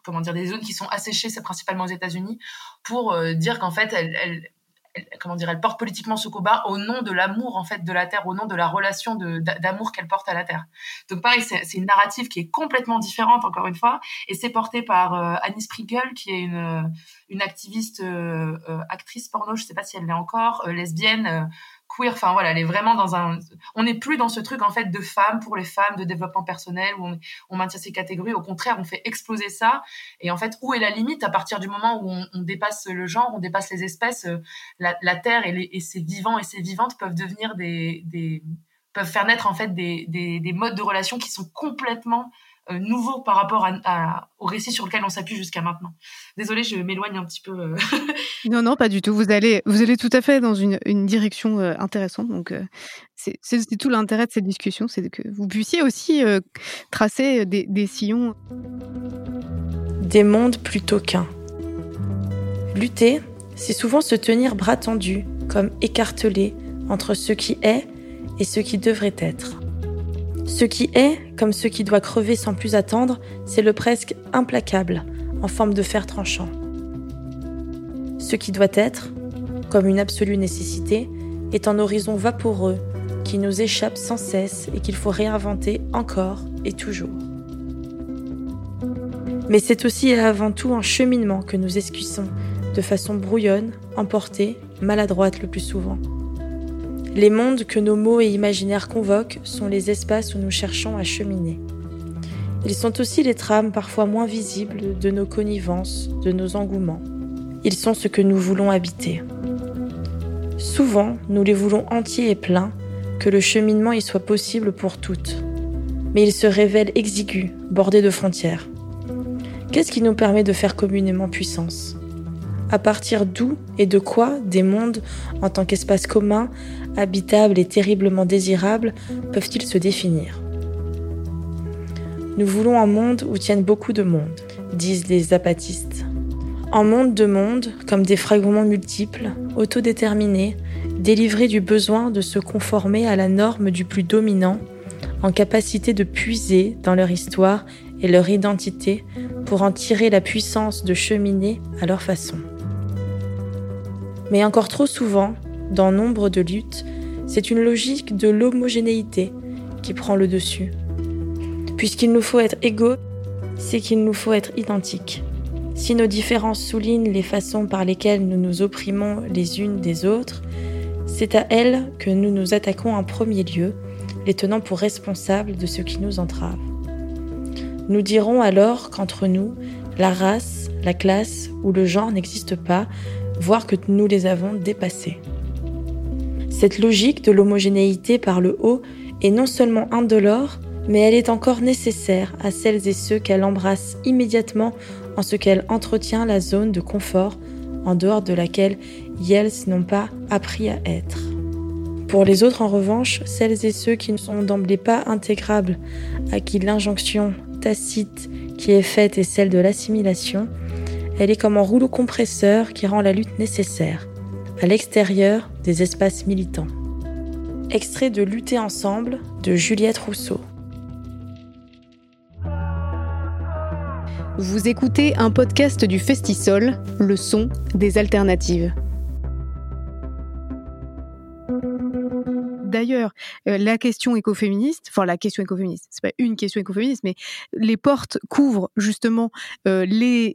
comment dire des zones qui sont asséchées c'est principalement aux États-Unis pour dire qu'en fait elles comment dire, elle porte politiquement ce combat au nom de l'amour en fait de la terre, au nom de la relation d'amour qu'elle porte à la terre. Donc pareil, c'est une narrative qui est complètement différente encore une fois, et c'est porté par euh, Annie Sprinkle qui est une une activiste euh, euh, actrice porno, je sais pas si elle l'est encore, euh, lesbienne queer, enfin voilà, elle est vraiment dans un, on n'est plus dans ce truc en fait de femmes pour les femmes, de développement personnel où on, maintient ces catégories. Au contraire, on fait exploser ça. Et en fait, où est la limite à partir du moment où on, dépasse le genre, on dépasse les espèces, euh, la, terre et, ses vivants et ses vivantes peuvent devenir des, peuvent faire naître en fait des, des, des modes de relation qui sont complètement euh, nouveau par rapport à, au récit sur lequel on s'appuie jusqu'à maintenant. Désolée, je m'éloigne un petit peu. Euh. non, non, pas du tout. Vous allez, vous allez tout à fait dans une, une direction intéressante. Donc, c'est tout l'intérêt de cette discussion, c'est que vous puissiez aussi tracer des, des sillons. Des mondes plutôt qu'un. Lutter, c'est souvent se tenir bras tendus, comme écartelé entre ce qui est et ce qui devrait être. Ce qui est, comme ce qui doit crever sans plus attendre, c'est le presque implacable, en forme de fer tranchant. Ce qui doit être, comme une absolue nécessité, est un horizon vaporeux qui nous échappe sans cesse et qu'il faut réinventer encore et toujours. Mais c'est aussi et avant tout un cheminement que nous esquissons, de façon brouillonne, emportée, maladroite le plus souvent. Les mondes que nos mots et imaginaires convoquent sont les espaces où nous cherchons à cheminer. Ils sont aussi les trames parfois moins visibles de nos connivences, de nos engouements. Ils sont ce que nous voulons habiter. Souvent, nous les voulons entiers et pleins, que le cheminement y soit possible pour toutes. Mais ils se révèlent exigus, bordés de frontières. Qu'est-ce qui nous permet de faire communément puissance? À partir d'où et de quoi des mondes, en tant qu'espace commun, habitables et terriblement désirables, peuvent-ils se définir Nous voulons un monde où tiennent beaucoup de monde, disent les apatistes. Un monde de monde, comme des fragments multiples, autodéterminés, délivrés du besoin de se conformer à la norme du plus dominant, en capacité de puiser dans leur histoire et leur identité pour en tirer la puissance de cheminer à leur façon. Mais encore trop souvent, dans nombre de luttes, c'est une logique de l'homogénéité qui prend le dessus. Puisqu'il nous faut être égaux, c'est qu'il nous faut être identiques. Si nos différences soulignent les façons par lesquelles nous nous opprimons les unes des autres, c'est à elles que nous nous attaquons en premier lieu, les tenant pour responsables de ce qui nous entrave. Nous dirons alors qu'entre nous, la race, la classe ou le genre n'existent pas, voire que nous les avons dépassés. Cette logique de l'homogénéité par le haut est non seulement indolore, mais elle est encore nécessaire à celles et ceux qu'elle embrasse immédiatement en ce qu'elle entretient la zone de confort en dehors de laquelle elles n'ont pas appris à être. Pour les autres, en revanche, celles et ceux qui ne sont d'emblée pas intégrables, à qui l'injonction tacite qui est faite est celle de l'assimilation, elle est comme un rouleau compresseur qui rend la lutte nécessaire, à l'extérieur des espaces militants. Extrait de Lutter ensemble de Juliette Rousseau. Vous écoutez un podcast du Festisol, le son des alternatives. D'ailleurs, euh, la question écoféministe, enfin la question écoféministe, c'est pas une question écoféministe, mais les portes couvrent justement euh, les,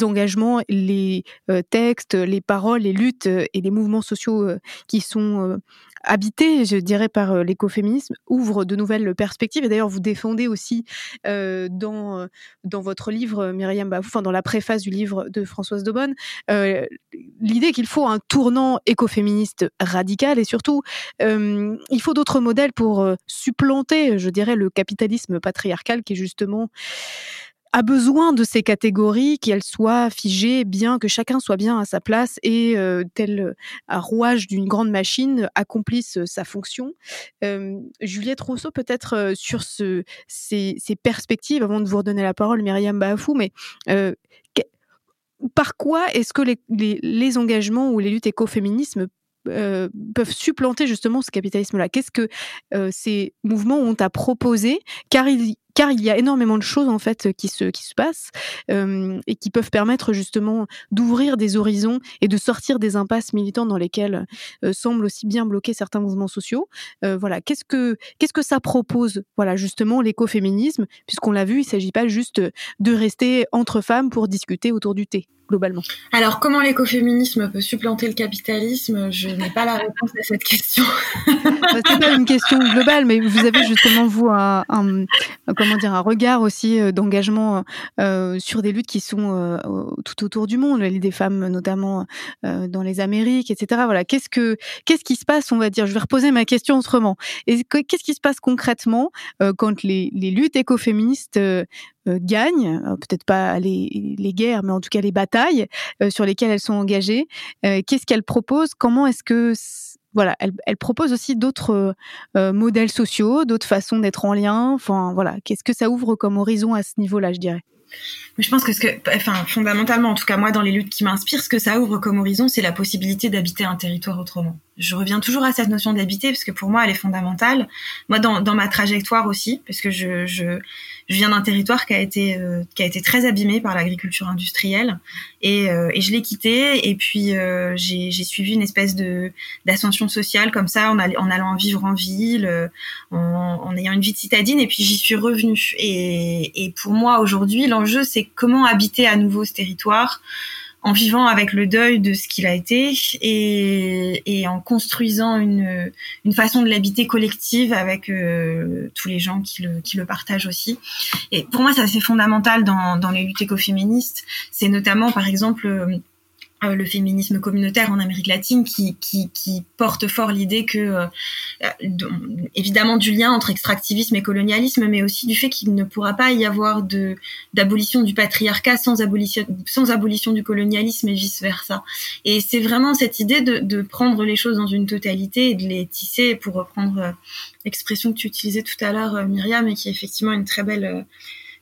engagements, les euh, textes, les paroles, les luttes et les mouvements sociaux qui sont habité, je dirais, par euh, l'écoféminisme, ouvre de nouvelles perspectives. Et d'ailleurs, vous défendez aussi euh, dans, euh, dans votre livre, Myriam Bafou, enfin dans la préface du livre de Françoise Daubonne, euh, l'idée qu'il faut un tournant écoféministe radical et surtout, euh, il faut d'autres modèles pour supplanter, je dirais, le capitalisme patriarcal qui est justement a besoin de ces catégories, qu'elles soient figées, bien que chacun soit bien à sa place et euh, tel un rouage d'une grande machine accomplisse sa fonction. Euh, Juliette Rousseau, peut-être euh, sur ce, ces, ces, perspectives, avant de vous redonner la parole, Myriam Bafou, mais euh, par quoi est-ce que les, les, les, engagements ou les luttes écoféminismes euh, peuvent supplanter justement ce capitalisme-là? Qu'est-ce que euh, ces mouvements ont à proposer? Car il, car il y a énormément de choses en fait qui se qui se passent euh, et qui peuvent permettre justement d'ouvrir des horizons et de sortir des impasses militantes dans lesquelles euh, semblent aussi bien bloquer certains mouvements sociaux. Euh, voilà, qu'est-ce que qu'est-ce que ça propose Voilà, justement l'écoféminisme, puisqu'on l'a vu, il s'agit pas juste de rester entre femmes pour discuter autour du thé globalement. Alors, comment l'écoféminisme peut supplanter le capitalisme? Je n'ai pas la réponse à cette question. c'est pas une question globale, mais vous avez justement vous un, comment dire un regard aussi euh, d'engagement euh, sur des luttes qui sont euh, tout autour du monde, les des femmes notamment euh, dans les Amériques, etc. Voilà, qu'est-ce que qu'est-ce qui se passe, on va dire? Je vais reposer ma question autrement. Et qu'est-ce qui se passe concrètement quand les, les luttes écoféministes gagnent, peut-être pas les, guerres, mais en tout cas les batailles sur lesquelles elles sont engagées. Qu'est-ce qu'elles proposent Comment est-ce que voilà, elle, elle propose aussi d'autres euh, modèles sociaux, d'autres façons d'être en lien. Enfin, voilà, qu'est-ce que ça ouvre comme horizon à ce niveau-là, je dirais? Je pense que ce que, enfin, fondamentalement, en tout cas moi, dans les luttes qui m'inspirent, ce que ça ouvre comme horizon, c'est la possibilité d'habiter un territoire autrement. Je reviens toujours à cette notion d'habiter parce que pour moi, elle est fondamentale. Moi, dans, dans ma trajectoire aussi, parce que je, je, je viens d'un territoire qui a été euh, qui a été très abîmé par l'agriculture industrielle et, euh, et je l'ai quitté et puis euh, j'ai suivi une espèce de d'ascension sociale comme ça en, en allant vivre en ville, en, en ayant une vie de citadine et puis j'y suis revenue et, et pour moi aujourd'hui l'enjeu c'est comment habiter à nouveau ce territoire en vivant avec le deuil de ce qu'il a été et, et, en construisant une, une façon de l'habiter collective avec euh, tous les gens qui le, qui le partagent aussi. Et pour moi, ça c'est fondamental dans, dans les luttes écoféministes. C'est notamment, par exemple, euh, le féminisme communautaire en Amérique latine qui, porte fort l'idée que, euh, évidemment, du lien entre extractivisme et colonialisme, mais aussi du fait qu'il ne pourra pas y avoir d'abolition du patriarcat sans abolition, sans abolition du colonialisme et vice versa. Et c'est vraiment cette idée de, prendre les choses dans une totalité et de les tisser, pour reprendre euh, l'expression que tu utilisais tout à l'heure, Myriam, et qui est effectivement une très belle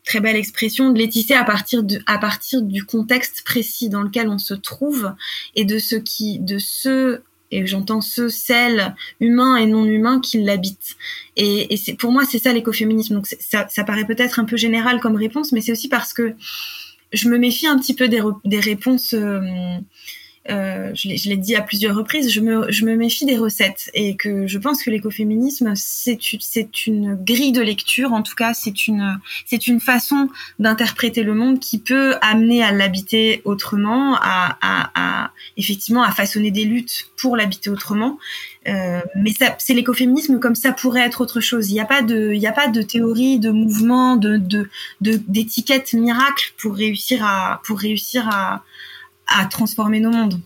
très belle expression, de les tisser à partir, de, à partir du contexte précis dans lequel on se trouve et de ce qui, de ce et j'entends ce, celles, humains et non humains qui l'habitent. Et, et c'est pour moi c'est ça l'écoféminisme. Donc ça, ça paraît peut-être un peu général comme réponse, mais c'est aussi parce que je me méfie un petit peu des, des réponses. Euh, euh, je l'ai dit à plusieurs reprises, je me, je me méfie des recettes et que je pense que l'écoféminisme c'est une grille de lecture, en tout cas c'est une une façon d'interpréter le monde qui peut amener à l'habiter autrement, à, à, à, effectivement à façonner des luttes pour l'habiter autrement. Euh, mais c'est l'écoféminisme comme ça pourrait être autre chose. Il n'y a pas de il a pas de théorie, de mouvement, de de d'étiquette miracle pour réussir à pour réussir à à transformer nos mondes.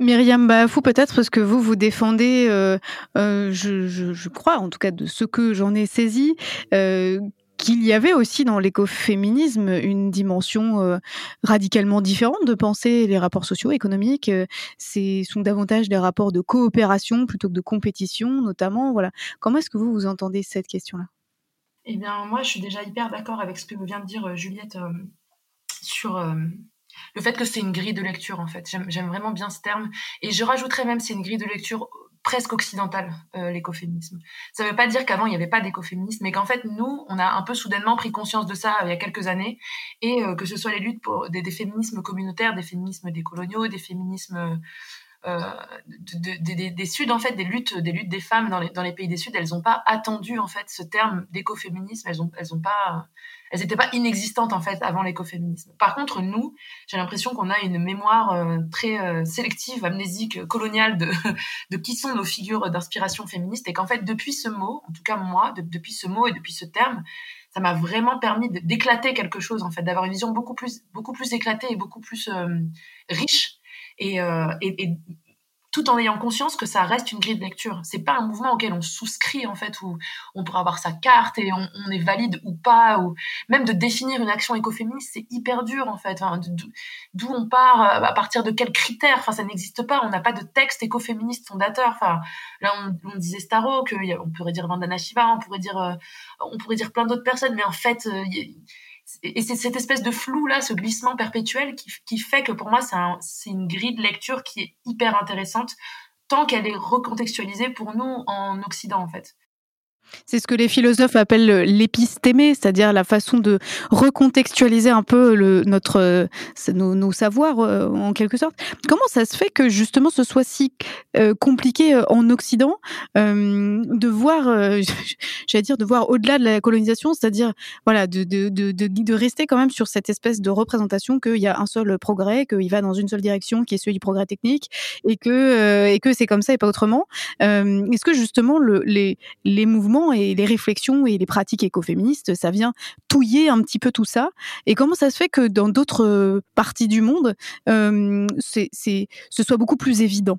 Myriam Bafou, peut-être parce que vous, vous défendez, euh, euh, je, crois, en tout cas de ce que j'en ai saisi, euh, qu'il y avait aussi dans l'écoféminisme une dimension radicalement différente de penser les rapports sociaux, économiques. Ce sont davantage des rapports de coopération plutôt que de compétition, notamment. Voilà. Comment est-ce que vous, vous entendez cette question-là? Eh bien, moi, je suis déjà hyper d'accord avec ce que vient de dire Juliette sur le fait que c'est une grille de lecture en fait. J'aime vraiment bien ce terme et je rajouterais même c'est une grille de lecture presque occidentale euh, l'écoféminisme. Ça ne veut pas dire qu'avant il n'y avait pas d'écoféminisme, mais qu'en fait nous on a un peu soudainement pris conscience de ça euh, il y a quelques années et euh, que ce soit les luttes pour des, des, féminismes communautaires, des féminismes décoloniaux, des féminismes euh, de, des Suds, en fait, des luttes, des luttes des femmes dans les, dans les pays des Suds, elles n'ont pas attendu en fait ce terme d'écoféminisme. Elles ont, elles ont pas, elles n'étaient pas inexistantes en fait avant l'écoféminisme. Par contre, nous, j'ai l'impression qu'on a une mémoire euh, très euh, sélective, amnésique, coloniale de, de qui sont nos figures d'inspiration féministe et qu'en fait, depuis ce mot, en tout cas moi, depuis ce mot et depuis ce terme, ça m'a vraiment permis d'éclater quelque chose en fait, d'avoir une vision beaucoup plus, beaucoup plus éclatée et beaucoup plus riche euh, et, tout en ayant conscience que ça reste une grille de lecture. C'est pas un mouvement auquel on souscrit en fait, où on pourra avoir sa carte et on, est valide ou pas, ou même de définir une action écoféministe, c'est hyper dur en fait. D'où on part, euh, à partir de quels critères? Enfin, ça n'existe pas. On n'a pas de texte écoféministe fondateur. Enfin, là, on, disait Staro, on pourrait dire Vandana Shiva, on pourrait dire, euh, on pourrait dire plein d'autres personnes, mais en fait, et c'est cette espèce de flou là, ce glissement perpétuel qui, fait que pour moi c'est une grille de lecture qui est hyper intéressante tant qu'elle est recontextualisée pour nous en Occident en fait. C'est ce que les philosophes appellent l'épistémé, c'est-à-dire la façon de recontextualiser un peu notre, euh, nos, savoirs euh, en quelque sorte. Comment ça se fait que justement ce soit si euh, compliqué en Occident de voir, j'allais dire, de voir au-delà de la colonisation, c'est-à-dire voilà, de, de, de, de, rester quand même sur cette espèce de représentation qu'il y a un seul progrès, qu'il va dans une seule direction, qui est celui du progrès technique, et que que c'est comme ça et pas autrement. Est-ce que justement le, les les mouvements et les réflexions et les pratiques écoféministes, ça vient touiller un petit peu tout ça. Et comment ça se fait que dans d'autres euh, parties du monde, euh, c'est, c'est, ce soit beaucoup plus évident?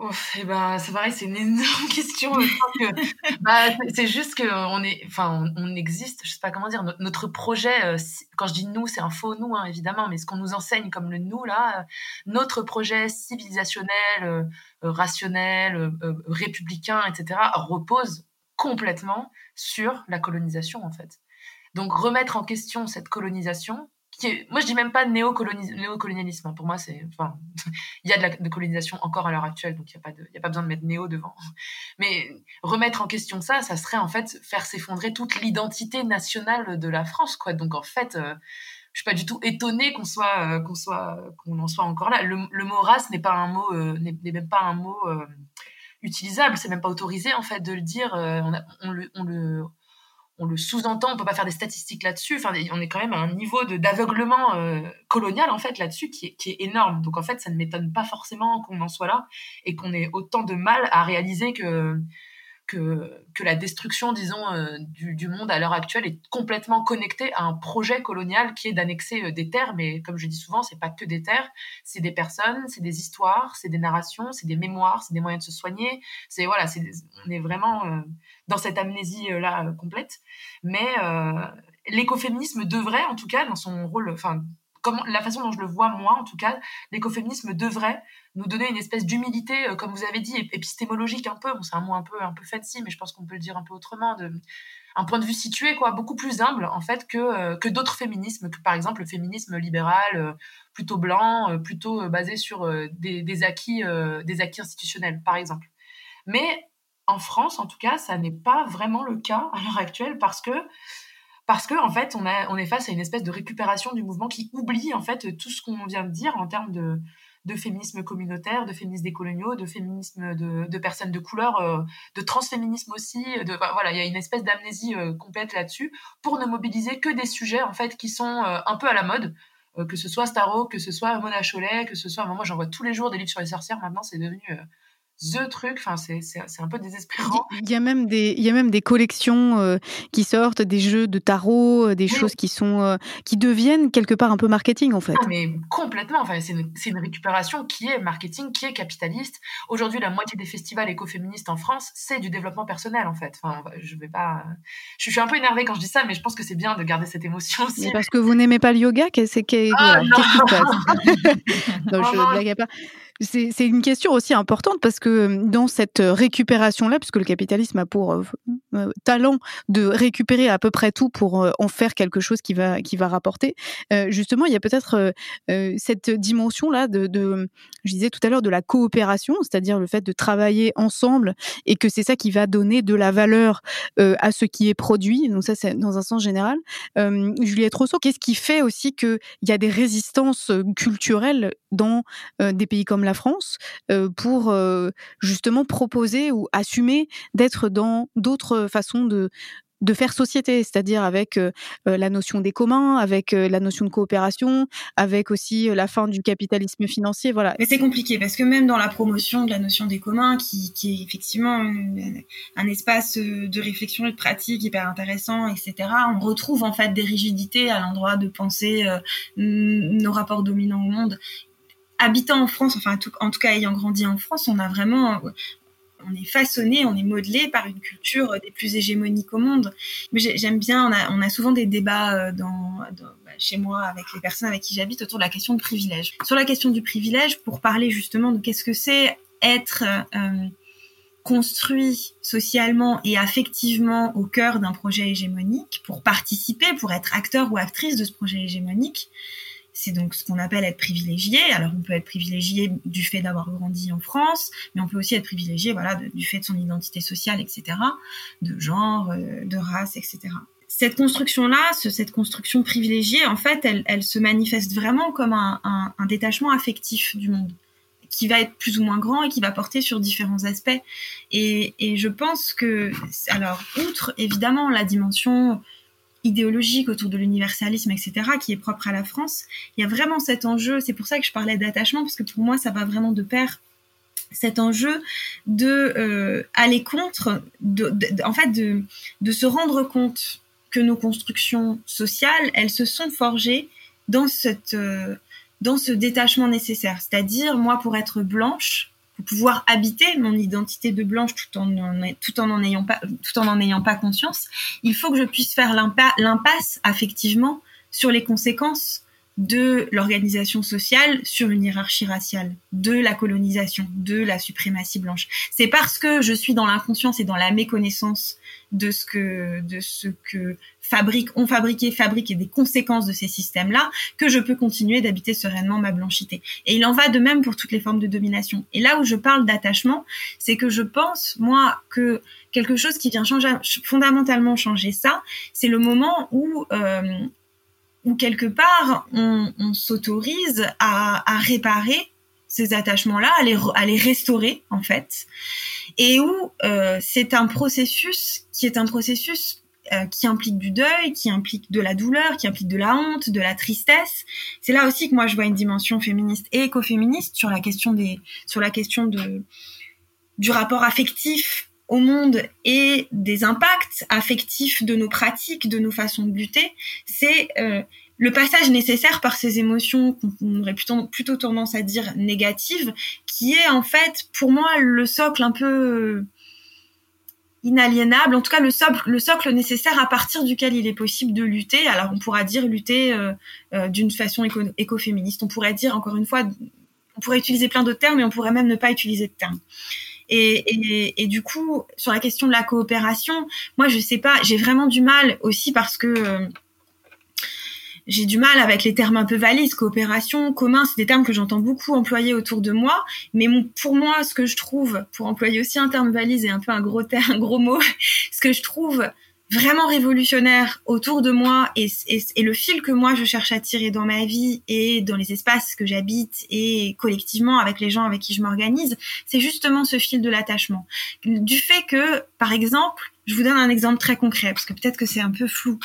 Ouf, et eh ben, c'est pareil, c'est une énorme question. Que, bah, c'est juste qu'on est, enfin, on, existe. Je sais pas comment dire. Notre, projet, euh, quand je dis nous, c'est un faux nous, hein, évidemment, mais ce qu'on nous enseigne comme le nous là, euh, notre projet civilisationnel, euh, rationnel, républicain, etc., repose complètement sur la colonisation en fait. Donc remettre en question cette colonisation, moi je dis même pas néocolonialisme. Hein. Pour moi, c'est, enfin, il y a de la colonisation encore à l'heure actuelle, donc il n'y a pas a pas besoin de mettre néo devant. Mais remettre en question ça, ça serait en fait faire s'effondrer toute l'identité nationale de la France, quoi. Donc en fait, euh, je suis pas du tout étonnée qu'on soit, euh, qu'on soit, qu'on en soit encore là. Le, mot race n'est pas un mot, euh, n'est même pas un mot utilisable. C'est même pas autorisé en fait de le dire. on, le, on le on le sous-entend, on peut pas faire des statistiques là-dessus. Enfin, on est quand même à un niveau d'aveuglement euh, colonial en fait là-dessus qui est, énorme. Donc en fait, ça ne m'étonne pas forcément qu'on en soit là et qu'on ait autant de mal à réaliser que que, la destruction, disons, euh, du, du, monde à l'heure actuelle est complètement connectée à un projet colonial qui est d'annexer euh, des terres. Mais comme je dis souvent, c'est pas que des terres, c'est des personnes, c'est des histoires, c'est des narrations, c'est des mémoires, c'est des moyens de se soigner. C'est voilà, c'est on est vraiment dans cette amnésie là complète. Mais euh, l'écoféminisme devrait, en tout cas, dans son rôle, enfin, comme la façon dont je le vois moi, en tout cas, l'écoféminisme devrait nous donner une espèce d'humilité, euh, comme vous avez dit, épistémologique un peu. C'est un mot un peu un peu fancy, mais je pense qu'on peut le dire un peu autrement. De, un point de vue situé, quoi, beaucoup plus humble en fait que euh, que d'autres féminismes, que par exemple le féminisme libéral, plutôt blanc, plutôt basé sur des, des, acquis, des acquis institutionnels, par exemple. Mais en France, en tout cas, ça n'est pas vraiment le cas à l'heure actuelle parce que parce que en fait, on, est face à une espèce de récupération du mouvement qui oublie en fait tout ce qu'on vient de dire en termes de, féminisme communautaire, de féminisme décoloniaux, de féminisme de, personnes de couleur, euh, de transféminisme aussi. Voilà, il y a une espèce d'amnésie euh, complète là-dessus pour ne mobiliser que des sujets en fait qui sont euh, un peu à la mode. que ce soit Starro, que ce soit Mona Cholet, que ce soit. Moi, j'en vois tous les jours des livres sur les sorcières. Maintenant, c'est devenu the truc. Enfin, c'est, un peu désespérant. Il y a même des, il y a même des collections euh, qui sortent, des jeux de tarot, euh, des choses qui sont, euh, qui deviennent quelque part un peu marketing en fait. Ah, mais complètement. Enfin, c'est une, une récupération qui est marketing, qui est capitaliste. Aujourd'hui, la moitié des festivals écoféministes en France, c'est du développement personnel en fait. Enfin, je vais pas. Je suis un peu énervée quand je dis ça, mais je pense que c'est bien de garder cette émotion aussi. Mais parce que vous n'aimez pas le yoga, qu'est-ce, qu'est, ah, qu'est-ce qui se passe? Non, je ne blague pas c'est une question aussi importante parce que euh, dans cette récupération-là, puisque le capitalisme a pour euh, euh, talent de récupérer à peu près tout pour en faire quelque chose qui va qui va rapporter, justement, il y a peut-être cette dimension-là de, de, je disais tout à l'heure, de la coopération, c'est-à-dire le fait de travailler ensemble et que c'est ça qui va donner de la valeur à ce qui est produit. Donc ça, c'est dans un sens général. Juliette Rousseau, qu'est-ce qui fait aussi qu'il y a des résistances culturelles dans des pays comme la la France pour justement proposer ou assumer d'être dans d'autres façons de, de faire société, c'est-à-dire avec euh, la notion des communs, avec la notion de coopération, avec aussi la fin du capitalisme financier, voilà. Mais c'est compliqué parce que même dans la promotion de la notion des communs, qui, qui est effectivement un espace de réflexion et de pratique hyper intéressant, etc., on retrouve en fait des rigidités à l'endroit de penser nos rapports dominants au monde habitant en France, enfin en tout cas ayant grandi en France, on a vraiment on est façonné, on est modelé par une culture des plus hégémoniques au monde. Mais j'aime bien, on a, souvent des débats euh, bah, chez moi avec les personnes avec qui j'habite autour de la question de privilège. Sur la question du privilège, pour parler justement de qu'est-ce que c'est être euh, construit socialement et affectivement au cœur d'un projet hégémonique, pour participer, pour être acteur ou actrice de ce projet hégémonique, c'est donc ce qu'on appelle être privilégié. Alors on peut être privilégié du fait d'avoir grandi en France, mais on peut aussi être privilégié voilà, du fait de son identité sociale, etc., de genre, euh, de race, etc. Cette construction-là, cette construction privilégiée, en fait, elle, se manifeste vraiment comme un, détachement affectif du monde qui va être plus ou moins grand et qui va porter sur différents aspects. Et je pense que, alors, outre évidemment la dimension idéologique autour de l'universalisme, etc., qui est propre à la France, il y a vraiment cet enjeu, c'est pour ça que je parlais d'attachement, parce que pour moi, ça va vraiment de pair cet enjeu de euh, aller contre, de, en fait, de, de se rendre compte que nos constructions sociales, elles se sont forgées dans cette euh, dans ce détachement nécessaire. C'est-à-dire, moi, pour être blanche, pouvoir habiter mon identité de blanche tout en en, tout en, en ayant pas tout en en ayant pas conscience, il faut que je puisse faire l'impasse affectivement sur les conséquences de l'organisation sociale sur une hiérarchie raciale, de la colonisation, de la suprématie blanche. C'est parce que je suis dans l'inconscience et dans la méconnaissance de ce que de ce que fabrique, ont fabriqué, fabriquent et des conséquences de ces systèmes-là que je peux continuer d'habiter sereinement ma blanchité. Et il en va de même pour toutes les formes de domination. Et là où je parle d'attachement, c'est que je pense moi que quelque chose qui vient changer fondamentalement changer ça, c'est le moment où euh, où quelque part on, on s'autorise à, à, réparer ces attachements-là, à les, à les restaurer en fait, et où euh, c'est un processus qui est un processus euh, qui implique du deuil, qui implique de la douleur, qui implique de la honte, de la tristesse. C'est là aussi que moi je vois une dimension féministe et écoféministe sur la question des, sur la question de du rapport affectif au monde et des impacts affectifs de nos pratiques, de nos façons de lutter, c'est euh, le passage nécessaire par ces émotions qu'on aurait plutôt, tendance à dire négatives, qui est en fait pour moi le socle un peu inaliénable, en tout cas le socle, le socle nécessaire à partir duquel il est possible de lutter. Alors on pourra dire lutter euh, euh, d'une façon éco écoféministe, on pourrait dire encore une fois, on pourrait utiliser plein d'autres termes, mais on pourrait même ne pas utiliser de termes. Et, du coup, sur la question de la coopération, moi, je sais pas, j'ai vraiment du mal aussi parce que euh, j'ai du mal avec les termes un peu valises, coopération, commun, c'est des termes que j'entends beaucoup employer autour de moi. Mais pour moi, ce que je trouve, pour employer aussi un terme valise et un peu un gros terme, un gros mot, ce que je trouve vraiment révolutionnaire autour de moi et, et, et, le fil que moi je cherche à tirer dans ma vie et dans les espaces que j'habite et collectivement avec les gens avec qui je m'organise, c'est justement ce fil de l'attachement. Du fait que, par exemple, je vous donne un exemple très concret parce que peut-être que c'est un peu flou.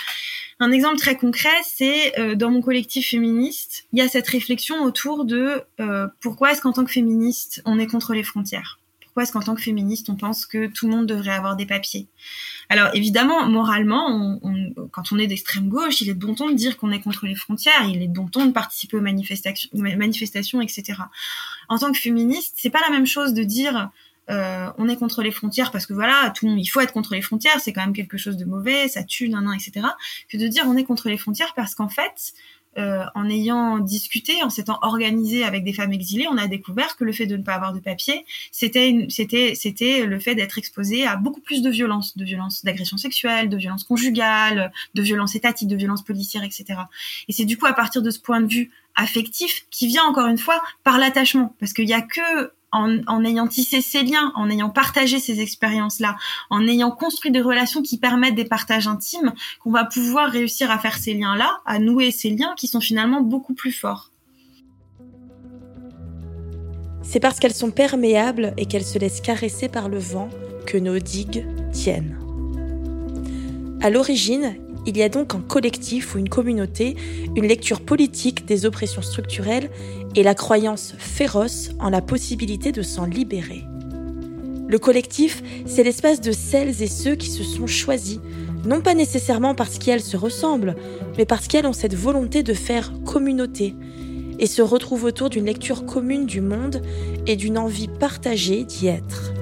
Un exemple très concret, c'est euh, dans mon collectif féministe, il y a cette réflexion autour de euh, pourquoi est-ce qu'en tant que féministe, on est contre les frontières? Pourquoi est-ce qu'en tant que féministe, on pense que tout le monde devrait avoir des papiers? Alors évidemment, moralement, quand on est d'extrême gauche, il est de bon ton de dire qu'on est contre les frontières, il est de bon ton de participer aux manifestations, manifestations etc. En tant que féministe, c'est pas la même chose de dire euh, on est contre les frontières parce que voilà, tout le monde, il faut être contre les frontières, c'est quand même quelque chose de mauvais, ça tue, nan, nan, etc. Que de dire on est contre les frontières parce qu'en fait, euh, en ayant discuté, en s'étant organisé avec des femmes exilées, on a découvert que le fait de ne pas avoir de papier, c'était le fait d'être exposé à beaucoup plus de violences, de violences d'agression sexuelle, de violences conjugales, de violences étatiques, de violences policières, etc. Et c'est du coup à partir de ce point de vue affectif qui vient encore une fois par l'attachement, parce qu'il y a que en, ayant tissé ces liens, en ayant partagé ces expériences-là, en ayant construit des relations qui permettent des partages intimes, qu'on va pouvoir réussir à faire ces liens-là, à nouer ces liens qui sont finalement beaucoup plus forts. C'est parce qu'elles sont perméables et qu'elles se laissent caresser par le vent que nos digues tiennent. À l'origine, il y a donc un collectif ou une communauté, une lecture politique des oppressions structurelles et la croyance féroce en la possibilité de s'en libérer. Le collectif, c'est l'espace de celles et ceux qui se sont choisis, non pas nécessairement parce qu'elles se ressemblent, mais parce qu'elles ont cette volonté de faire communauté et se retrouvent autour d'une lecture commune du monde et d'une envie partagée d'y être.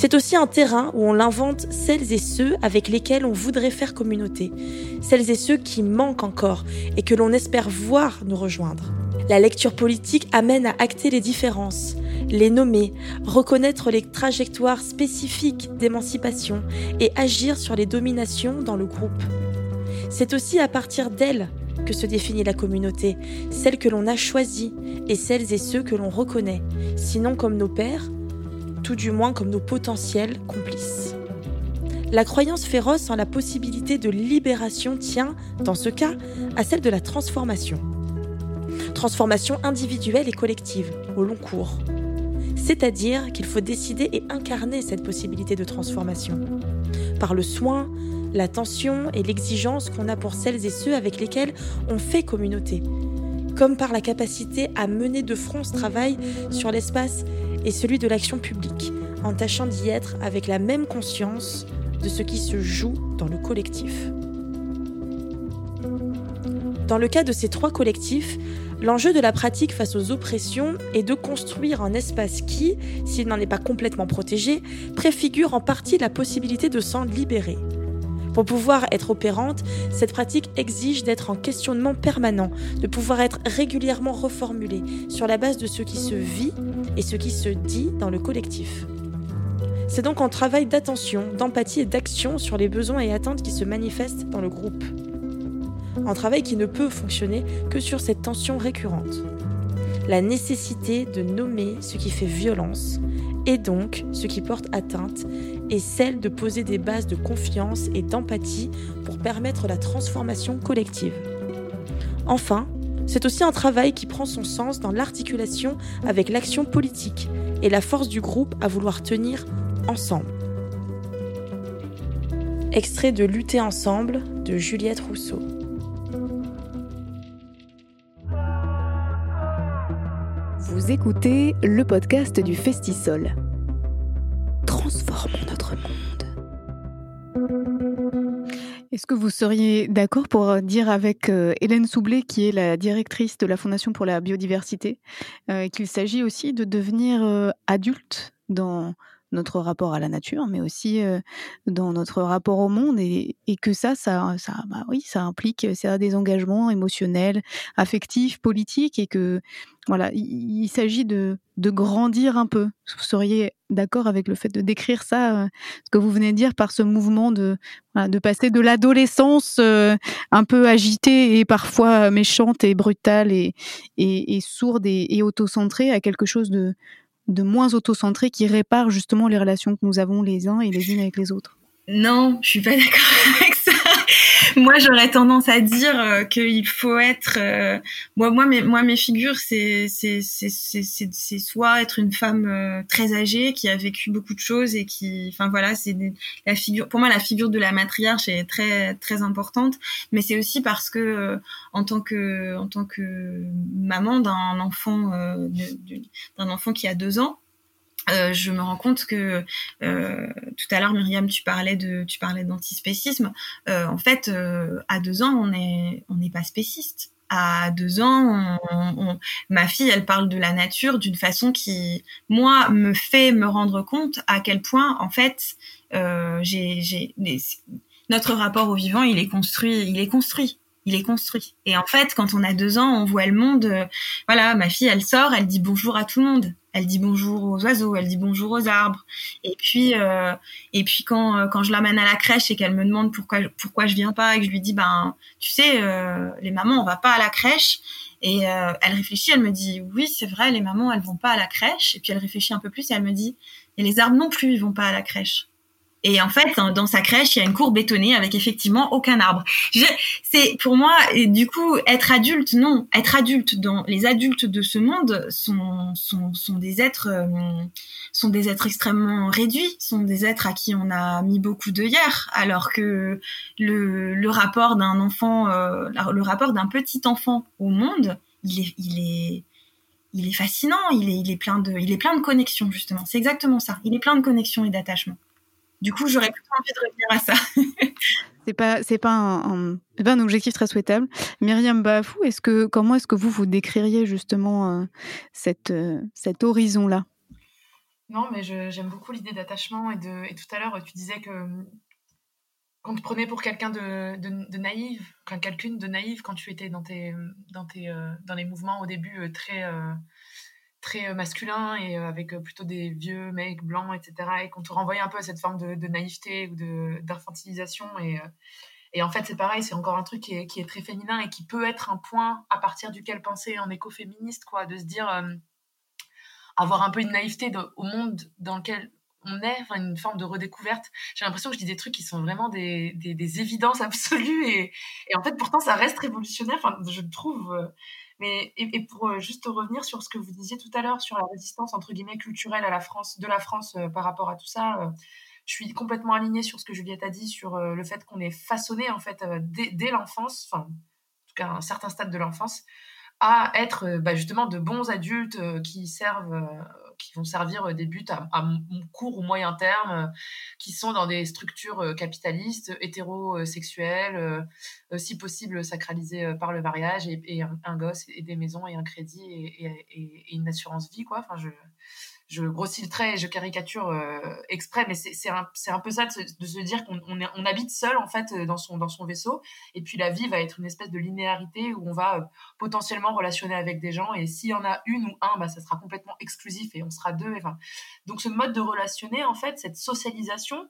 C'est aussi un terrain où on l'invente celles et ceux avec lesquels on voudrait faire communauté, celles et ceux qui manquent encore et que l'on espère voir nous rejoindre. La lecture politique amène à acter les différences, les nommer, reconnaître les trajectoires spécifiques d'émancipation et agir sur les dominations dans le groupe. C'est aussi à partir d'elles que se définit la communauté, celle que l'on a choisie et celles et ceux que l'on reconnaît, sinon comme nos pères, tout du moins comme nos potentiels complices. La croyance féroce en la possibilité de libération tient, dans ce cas, à celle de la transformation. Transformation individuelle et collective, au long cours. C'est-à-dire qu'il faut décider et incarner cette possibilité de transformation. Par le soin, l'attention et l'exigence qu'on a pour celles et ceux avec lesquels on fait communauté, comme par la capacité à mener de front ce travail sur l'espace et celui de l'action publique, en tâchant d'y être avec la même conscience de ce qui se joue dans le collectif. Dans le cas de ces trois collectifs, l'enjeu de la pratique face aux oppressions est de construire un espace qui, s'il n'en est pas complètement protégé, préfigure en partie la possibilité de s'en libérer. Pour pouvoir être opérante, cette pratique exige d'être en questionnement permanent, de pouvoir être régulièrement reformulée sur la base de ce qui se vit et ce qui se dit dans le collectif. C'est donc un travail d'attention, d'empathie et d'action sur les besoins et attentes qui se manifestent dans le groupe. Un travail qui ne peut fonctionner que sur cette tension récurrente. La nécessité de nommer ce qui fait violence et donc ce qui porte atteinte est celle de poser des bases de confiance et d'empathie pour permettre la transformation collective. Enfin, c'est aussi un travail qui prend son sens dans l'articulation avec l'action politique et la force du groupe à vouloir tenir ensemble. Extrait de Lutter ensemble de Juliette Rousseau. Vous écoutez le podcast du Festisol. Transformons notre monde. Est-ce que vous seriez d'accord pour dire avec euh, Hélène Soublé, qui est la directrice de la Fondation pour la biodiversité, euh, qu'il s'agit aussi de devenir euh, adulte dans notre rapport à la nature, mais aussi dans notre rapport au monde, et, que ça, ça, ça, bah oui, ça implique ça des engagements émotionnels, affectifs, politiques, et que voilà, il, s'agit de, de, grandir un peu. Vous seriez d'accord avec le fait de décrire ça, ce que vous venez de dire par ce mouvement de, de passer de l'adolescence un peu agitée et parfois méchante et brutale et, et, sourde et, et autocentrée à quelque chose de, de moins autocentré qui répare justement les relations que nous avons les uns et les unes avec les autres? Non, je suis pas d'accord. moi, j'aurais tendance à dire euh, qu'il faut être. Euh, moi, moi, mes, moi, mes figures, c'est c'est c'est soit être une femme euh, très âgée qui a vécu beaucoup de choses et qui, enfin voilà, c'est la figure. Pour moi, la figure de la matriarche est très très importante, mais c'est aussi parce que en tant que en tant que maman d'un enfant d'un enfant qui a deux ans. Euh, je me rends compte que euh, tout à l'heure, Myriam, tu parlais de, tu parlais d'antispécisme. Euh, en fait, euh, à deux ans, on est, on n'est pas spéciste. À deux ans, on, ma fille, elle parle de la nature d'une façon qui, moi, me fait me rendre compte à quel point, en fait, notre rapport au vivant, il est construit, il est construit il est construit. Et en fait, quand on a deux ans, on voit le monde. voilà, ma fille, elle sort, elle dit bonjour à tout le monde elle dit bonjour aux oiseaux, elle dit bonjour aux arbres. Et puis, euh, et puis quand, euh, quand je l'amène à la crèche et qu'elle me demande pourquoi, pourquoi je viens pas et que je lui dis, ben, tu sais, euh, les mamans, on va pas à la crèche. Et elle réfléchit, elle me dit, oui, c'est vrai, les mamans, elles vont pas à la crèche. Et puis elle réfléchit un peu plus et elle me dit, et les arbres non plus, ils vont pas à la crèche. Et en fait, dans sa crèche, il y a une cour bétonnée avec effectivement aucun arbre. C'est pour moi, du coup, être adulte, non, être adulte dans les adultes de ce monde sont sont, sont des êtres euh, sont des êtres extrêmement réduits, sont des êtres à qui on a mis beaucoup de hier, alors que le, le rapport d'un enfant, euh, le rapport d'un petit enfant au monde, il est il est il est fascinant, il est, il est plein de, il est plein de connexions justement. C'est exactement ça. Il est plein de connexions et d'attachements. Du coup, j'aurais plutôt envie de revenir à ça. c'est pas, c'est pas un, un, objectif très souhaitable. Myriam Bafou, est-ce que, comment est-ce que vous vous décririez justement euh, cette, euh, cet horizon-là? Non, mais j'aime beaucoup l'idée d'attachement et, de, et tout à l'heure, tu disais que qu'on te prenait pour quelqu'un de, de, de, naïf, quelqu'un de naïf quand tu étais dans, tes, dans, tes, euh, dans les mouvements au début très très euh, masculin et euh, avec euh, plutôt des vieux mecs blancs, etc. Et qu'on te renvoyait un peu à cette forme de, naïveté ou d'infantilisation. Et, Et en fait, c'est pareil, c'est encore un truc qui est, qui est, très féminin et qui peut être un point à partir duquel penser en écoféministe, quoi, de se dire, avoir un peu une naïveté au monde dans lequel on est, une forme de redécouverte. J'ai l'impression que je dis des trucs qui sont vraiment des, des, évidences absolues et, et, en fait, pourtant, ça reste révolutionnaire, enfin, je trouve. Mais, et, pour euh, juste revenir sur ce que vous disiez tout à l'heure sur la résistance, entre guillemets, culturelle à la France, de la France par rapport à tout ça, je suis complètement alignée sur ce que Juliette a dit sur euh, le fait qu'on est façonné en fait euh, dès, dès l'enfance, enfin en tout cas à un certain stade de l'enfance, à être euh, bah, justement de bons adultes qui servent, qui vont servir des buts à, court ou moyen terme, qui sont dans des structures capitalistes, hétérosexuelles, si possible sacralisées par le mariage et, et un, un, gosse et des maisons et un crédit et, et, et une assurance vie quoi. Enfin je je grossis le trait et je caricature euh, exprès, mais c'est un, peu ça de se, dire qu'on on, on, habite seul en fait euh, dans son, vaisseau, et puis la vie va être une espèce de linéarité où on va euh, potentiellement relationner avec des gens, et s'il y en a une ou un, bah, ça sera complètement exclusif et on sera deux. Enfin, donc ce mode de relationner, en fait, cette socialisation,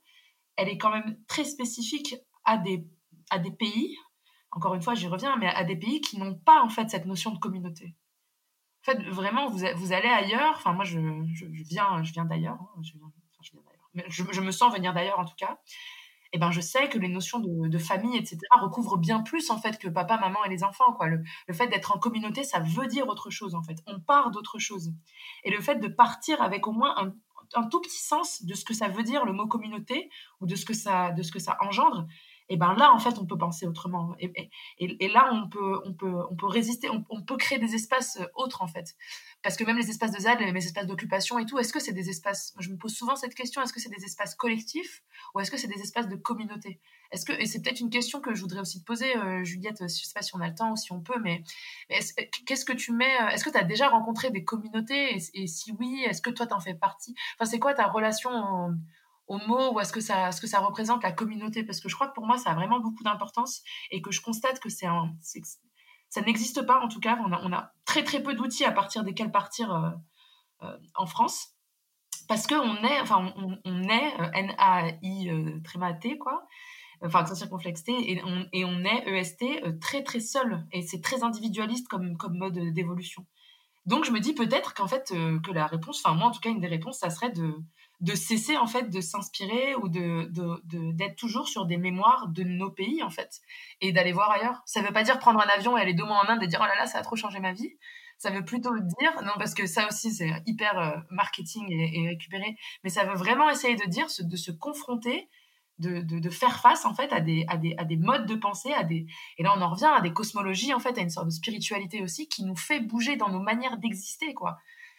elle est quand même très spécifique à des, à des pays. Encore une fois, j'y reviens, mais à des pays qui n'ont pas en fait cette notion de communauté fait, vraiment, vous, vous allez ailleurs. Enfin, moi, je, je, viens, je viens d'ailleurs. Hein, je, je, je, me sens venir d'ailleurs, en tout cas. Eh ben, je sais que les notions de, de, famille, etc., recouvrent bien plus, en fait, que papa, maman et les enfants, quoi. Le, le fait d'être en communauté, ça veut dire autre chose, en fait. On part d'autre chose. Et le fait de partir avec au moins un, un tout petit sens de ce que ça veut dire, le mot communauté, ou de ce que ça, de ce que ça engendre, et ben là en fait on peut penser autrement. Et, et, là on peut on peut on peut résister on, on, peut créer des espaces euh, autres en fait. Parce que même les espaces de ZAD les espaces d'occupation et tout est-ce que c'est des espaces je me pose souvent cette question est-ce que c'est des espaces collectifs ou est-ce que c'est des espaces de communauté? Est-ce que et c'est peut-être une question que je voudrais aussi te poser euh, Juliette je sais pas si on a le temps ou si on peut mais, mais qu'est-ce que tu mets euh, est-ce que tu as déjà rencontré des communautés? Et, si oui est-ce que toi t'en fais partie? Enfin c'est quoi ta relation au mot ou à ce que ça, ce que ça représente la communauté. Parce que je crois que pour moi ça a vraiment beaucoup d'importance et que je constate que c'est un, ça n'existe pas en tout cas. On a, on a très très peu d'outils à partir desquels partir euh, euh, en France. Parce que on est, enfin on, on est euh, N A I euh, tréma T quoi, enfin accent circonflexe T. Et on, et on est EST très très seul. Et c'est très individualiste comme comme mode d'évolution. Donc je me dis peut-être qu'en fait que la réponse, enfin moi en tout cas une des réponses, ça serait de de cesser en fait de s'inspirer ou de d'être toujours sur des mémoires de nos pays en fait et d'aller voir ailleurs. Ça veut pas dire prendre un avion et aller deux mois en Inde et dire oh là là ça a trop changé ma vie. Ça veut plutôt dire non parce que ça aussi c'est hyper euh, marketing et, et, récupéré, mais ça veut vraiment essayer de dire de se confronter, de, de, de, faire face en fait à des, à des à des modes de pensée, à des et là on en revient à des cosmologies en fait à une sorte de spiritualité aussi qui nous fait bouger dans nos manières d'exister quoi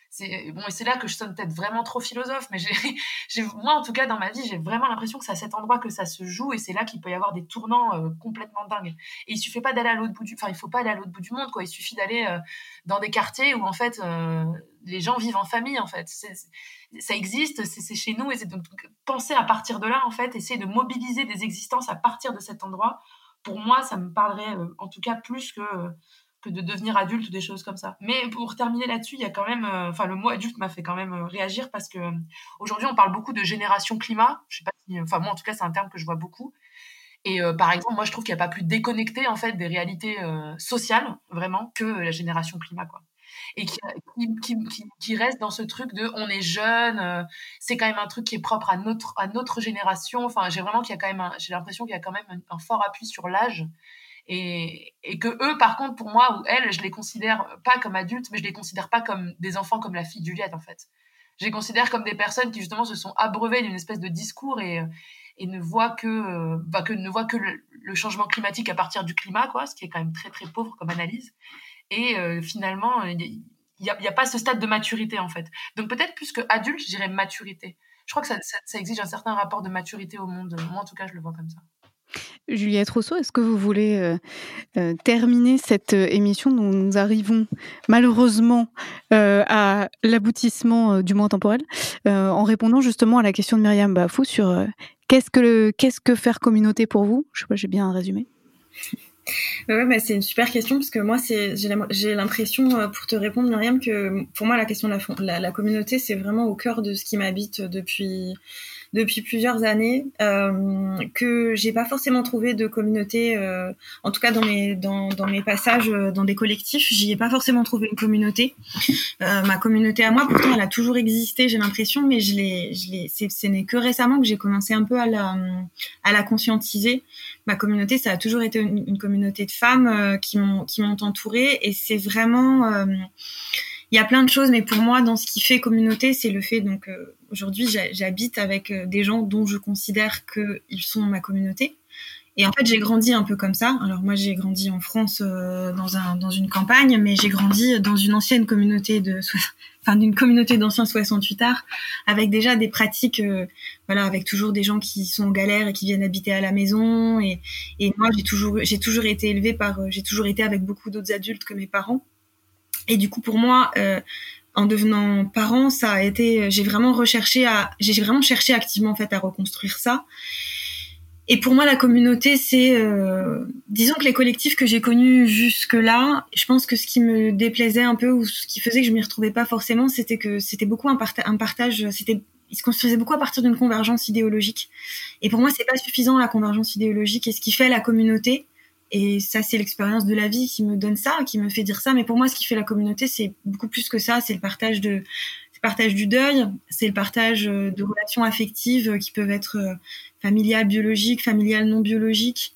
c'est bon et c'est là que je sonne peut-être vraiment trop philosophe mais j'ai moi en tout cas dans ma vie j'ai vraiment l'impression que c'est à cet endroit que ça se joue et c'est là qu'il peut y avoir des tournants euh, complètement dingues. Et il suffit pas d'aller à l'autre bout du enfin il faut pas aller à l'autre bout du monde quoi. Il suffit d'aller euh, dans des quartiers où en fait euh, les gens vivent en famille en fait. Ça existe c'est chez nous et c'est penser à partir de là en fait essayer de mobiliser des existences à partir de cet endroit pour moi ça me parlerait euh, en tout cas plus que euh, que de devenir adulte ou des choses comme ça. Mais pour terminer là-dessus, il y a quand même, euh, enfin, le mot adulte m'a fait quand même euh, réagir parce que euh, aujourd'hui, on parle beaucoup de génération climat. Je sais pas enfin, moi, en tout cas, c'est un terme que je vois beaucoup. Et par exemple, moi, je trouve qu'il n'y a pas plus déconnecté en fait des réalités sociales vraiment que la génération climat, quoi. Et qui, reste dans ce truc de on est jeune, c'est quand même un truc qui est propre à notre à notre génération. Enfin, j'ai vraiment qu'il y a quand même, j'ai l'impression qu'il y a quand même un fort appui sur l'âge et, que eux, par contre, pour moi ou elles, je les considère pas comme adultes, mais je les considère pas comme des enfants comme la fille Juliette en fait. Je les considère comme des personnes qui justement se sont abreuvées d'une espèce de discours et, ne voient que, bah, que ne voient que le, changement climatique à partir du climat, quoi, ce qui est quand même très très pauvre comme analyse. Et euh, finalement, il n'y a, pas ce stade de maturité en fait. Donc peut-être plus que adulte, je dirais maturité. Je crois que ça exige un certain rapport de maturité au monde. Moi, en tout cas, je le vois comme ça. Juliette Rousseau, est-ce que vous voulez euh, euh, terminer cette euh, émission dont nous arrivons malheureusement à l'aboutissement du mois temporel en répondant justement à la question de Myriam Bafou sur qu'est-ce que faire communauté pour vous? Je sais pas, j'ai bien résumé. Bah, c'est une super question parce que moi, j'ai l'impression, pour te répondre, Myriam, que pour moi, la question de la communauté, c'est vraiment au cœur de ce qui m'habite depuis depuis plusieurs années euh, que j'ai pas forcément trouvé de communauté. euh, en tout cas, dans mes dans, dans mes passages euh, dans des collectifs, j'y ai pas forcément trouvé une communauté. Euh, ma communauté à moi, pourtant, elle a toujours existé, j'ai l'impression, mais je l'ai, je l'ai. c'est- Ce n'est que récemment que j'ai commencé un peu à la à la conscientiser. Ma communauté, ça a toujours été une, une communauté de femmes euh, qui m'ont qui m'ont entourée, et c'est vraiment il y a plein de choses, mais pour moi, dans ce qui fait communauté, c'est le fait. Donc euh, aujourd'hui, j'ha- j'habite avec euh, des gens dont je considère qu'ils sont ma communauté. Et en fait, j'ai grandi un peu comme ça. Alors moi, j'ai grandi en France euh, dans un dans une campagne, mais j'ai grandi dans une ancienne communauté de enfin d'une communauté d'anciens 68 arts avec déjà des pratiques euh, voilà avec toujours des gens qui sont en galère et qui viennent habiter à la maison et et moi j'ai toujours j'ai toujours été élevée par euh, j'ai toujours été avec beaucoup d'autres adultes que mes parents et du coup, pour moi, euh, en devenant parent, ça a été, j'ai vraiment recherché à, j'ai vraiment cherché activement en fait à reconstruire ça. Et pour moi, la communauté, c'est, euh, disons que les collectifs que j'ai connus jusque-là, je pense que ce qui me déplaisait un peu ou ce qui faisait que je m'y retrouvais pas forcément, c'était que c'était beaucoup un, parta- un partage, c'était, il se construisait beaucoup à partir d'une convergence idéologique. Et pour moi, c'est pas suffisant la convergence idéologique. Et ce qui fait la communauté, et ça, c'est l'expérience de la vie qui me donne ça, qui me fait dire ça. Mais pour moi, ce qui fait la communauté, c'est beaucoup plus que ça. C'est le partage de, le partage du deuil, c'est le partage euh, de relations affectives euh, qui peuvent être euh, familiales, biologiques, familiales, non biologiques.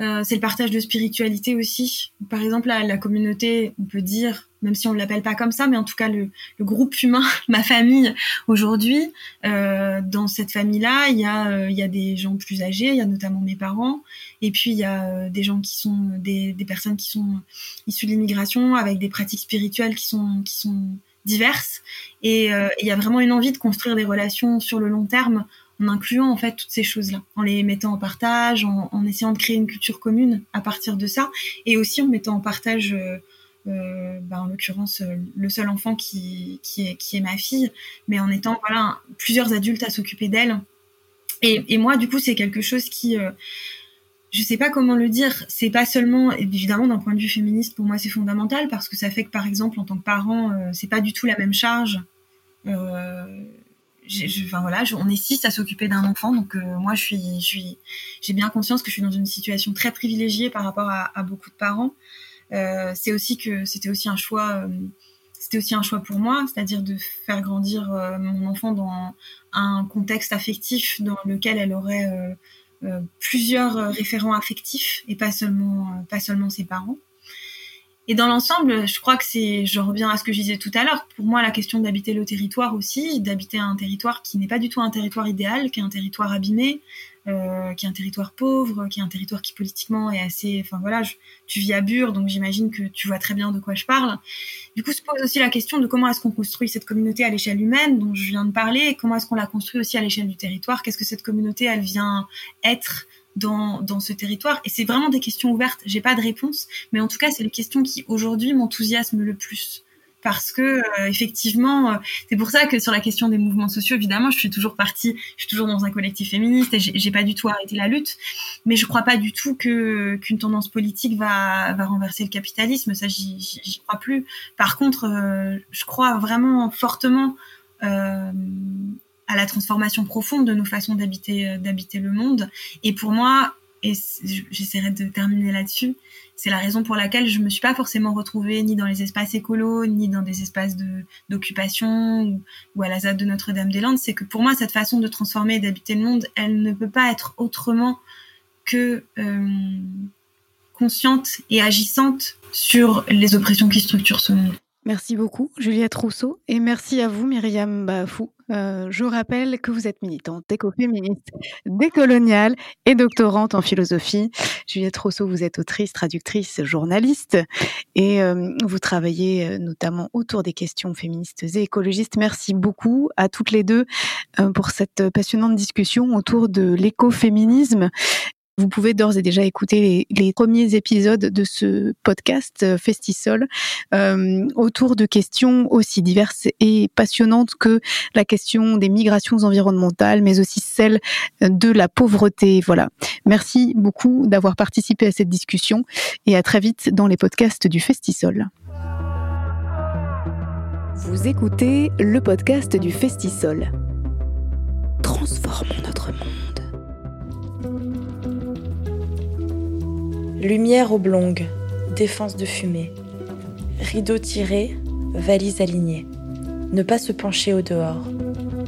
Euh, c'est le partage de spiritualité aussi. Par exemple, la, la communauté, on peut dire, même si on ne l'appelle pas comme ça, mais en tout cas le, groupe humain, ma famille aujourd'hui, euh, dans cette famille-là, il y euh, y a des gens plus âgés, il y a notamment mes parents, et puis il y a des gens qui sont des, des personnes qui sont issues de l'immigration avec des pratiques spirituelles qui sont qui sont diverses, et il y a vraiment une envie de construire des relations sur le long terme en incluant en fait toutes ces choses-là, en les mettant en partage, en, essayant de créer une culture commune à partir de ça, et aussi en mettant en partage, euh, euh, bah, en l'occurrence, euh, le seul enfant qui, qui, est, ma fille, mais en étant voilà plusieurs adultes à s'occuper d'elle. Et, et moi, du coup, c'est quelque chose qui, je sais pas comment le dire, c'est pas seulement, évidemment, d'un point de vue féministe, pour moi, c'est fondamental parce que ça fait que, par exemple, en tant que parent, c'est pas du tout la même charge. Enfin voilà, on est six à s'occuper d'un enfant, donc euh, moi je suis, j'ai bien conscience que je suis dans une situation très privilégiée par rapport à, beaucoup de parents. Euh, c'est aussi que c'était aussi un choix, euh, c'était aussi un choix pour moi, c'est-à-dire de faire grandir mon enfant dans un contexte affectif dans lequel elle aurait plusieurs référents affectifs et pas seulement, pas seulement ses parents. Et dans l'ensemble, je crois que c'est, je reviens à ce que je disais tout à l'heure, pour moi la question d'habiter le territoire aussi, d'habiter un territoire qui n'est pas du tout un territoire idéal, qui est un territoire abîmé, euh, qui est un territoire pauvre, qui est un territoire qui politiquement est assez, enfin voilà, tu vis à Bure, donc j'imagine que tu vois très bien de quoi je parle. Du coup, se pose aussi la question de comment est-ce qu'on construit cette communauté à l'échelle humaine dont je viens de parler, et comment est-ce qu'on la construit aussi à l'échelle du territoire, qu'est-ce que cette communauté elle vient être dans, ce territoire. Et c'est vraiment des questions ouvertes. J'ai pas de réponse, mais en tout cas, c'est les questions qui aujourd'hui m'enthousiasment le plus. Parce que euh, effectivement, euh, c'est pour ça que sur la question des mouvements sociaux, évidemment, je suis toujours partie, je suis toujours dans un collectif féministe et j'ai pas du tout arrêté la lutte. Mais je crois pas du tout que qu'une tendance politique va va renverser le capitalisme. Ça, j'y crois plus. Par contre, euh, je crois vraiment fortement à la transformation profonde de nos façons d'habiter euh, le monde. Et pour moi, et j'essaierai de terminer là-dessus, c'est la raison pour laquelle je me suis pas forcément retrouvée ni dans les espaces écolos, ni dans des espaces d'occupation ou, ou à la ZAD de Notre-Dame-des-Landes. C'est que pour moi, cette façon de transformer et d'habiter le monde, elle ne peut pas être autrement que euh, consciente et agissante sur les oppressions qui structurent ce monde. Merci beaucoup, Juliette Rousseau, et merci à vous, Myriam Bafou. Euh, je rappelle que vous êtes militante écoféministe, décoloniale et doctorante en philosophie. Juliette Rousseau, vous êtes autrice, traductrice, journaliste, et euh, vous travaillez euh, notamment autour des questions féministes et écologistes. Merci beaucoup à toutes les deux pour cette passionnante discussion autour de l'écoféminisme. Vous pouvez d'ores et déjà écouter les, premiers épisodes de ce podcast euh, Festisol euh, autour de questions aussi diverses et passionnantes que la question des migrations environnementales, mais aussi celle de la pauvreté. Voilà. Merci beaucoup d'avoir participé à cette discussion et à très vite dans les podcasts du Festisol. Vous écoutez le podcast du Festisol. Trans Transformons notre monde. Lumière oblongue, défense de fumée. Rideau tiré, valise alignée. Ne pas se pencher au dehors.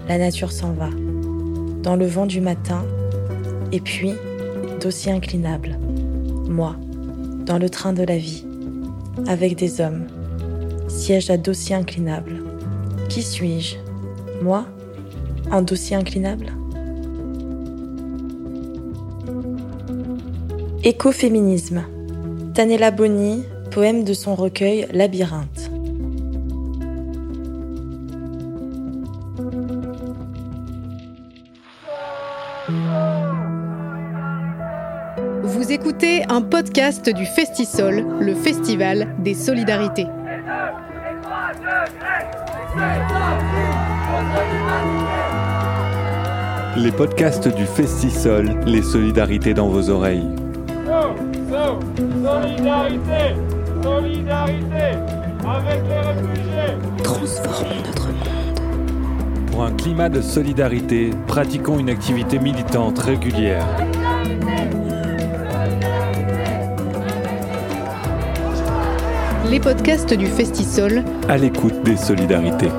La nature s'en va. Dans le vent du matin. Et puis, dossier inclinable. Moi, dans le train de la vie. Avec des hommes. Siège à dossier inclinable. Qui suis-je? Moi? Un dossier inclinable? Écoféminisme. Tanella Boni, poème de son recueil Labyrinthe. Vous écoutez un podcast du Festisol, le festival des solidarités. Les podcasts du Festisol, les solidarités dans vos oreilles. So, so, solidarité, solidarité avec les réfugiés. Transformons notre monde. Pour un climat de solidarité, pratiquons une activité militante régulière. Les podcasts du Festisol, À l'écoute des solidarités.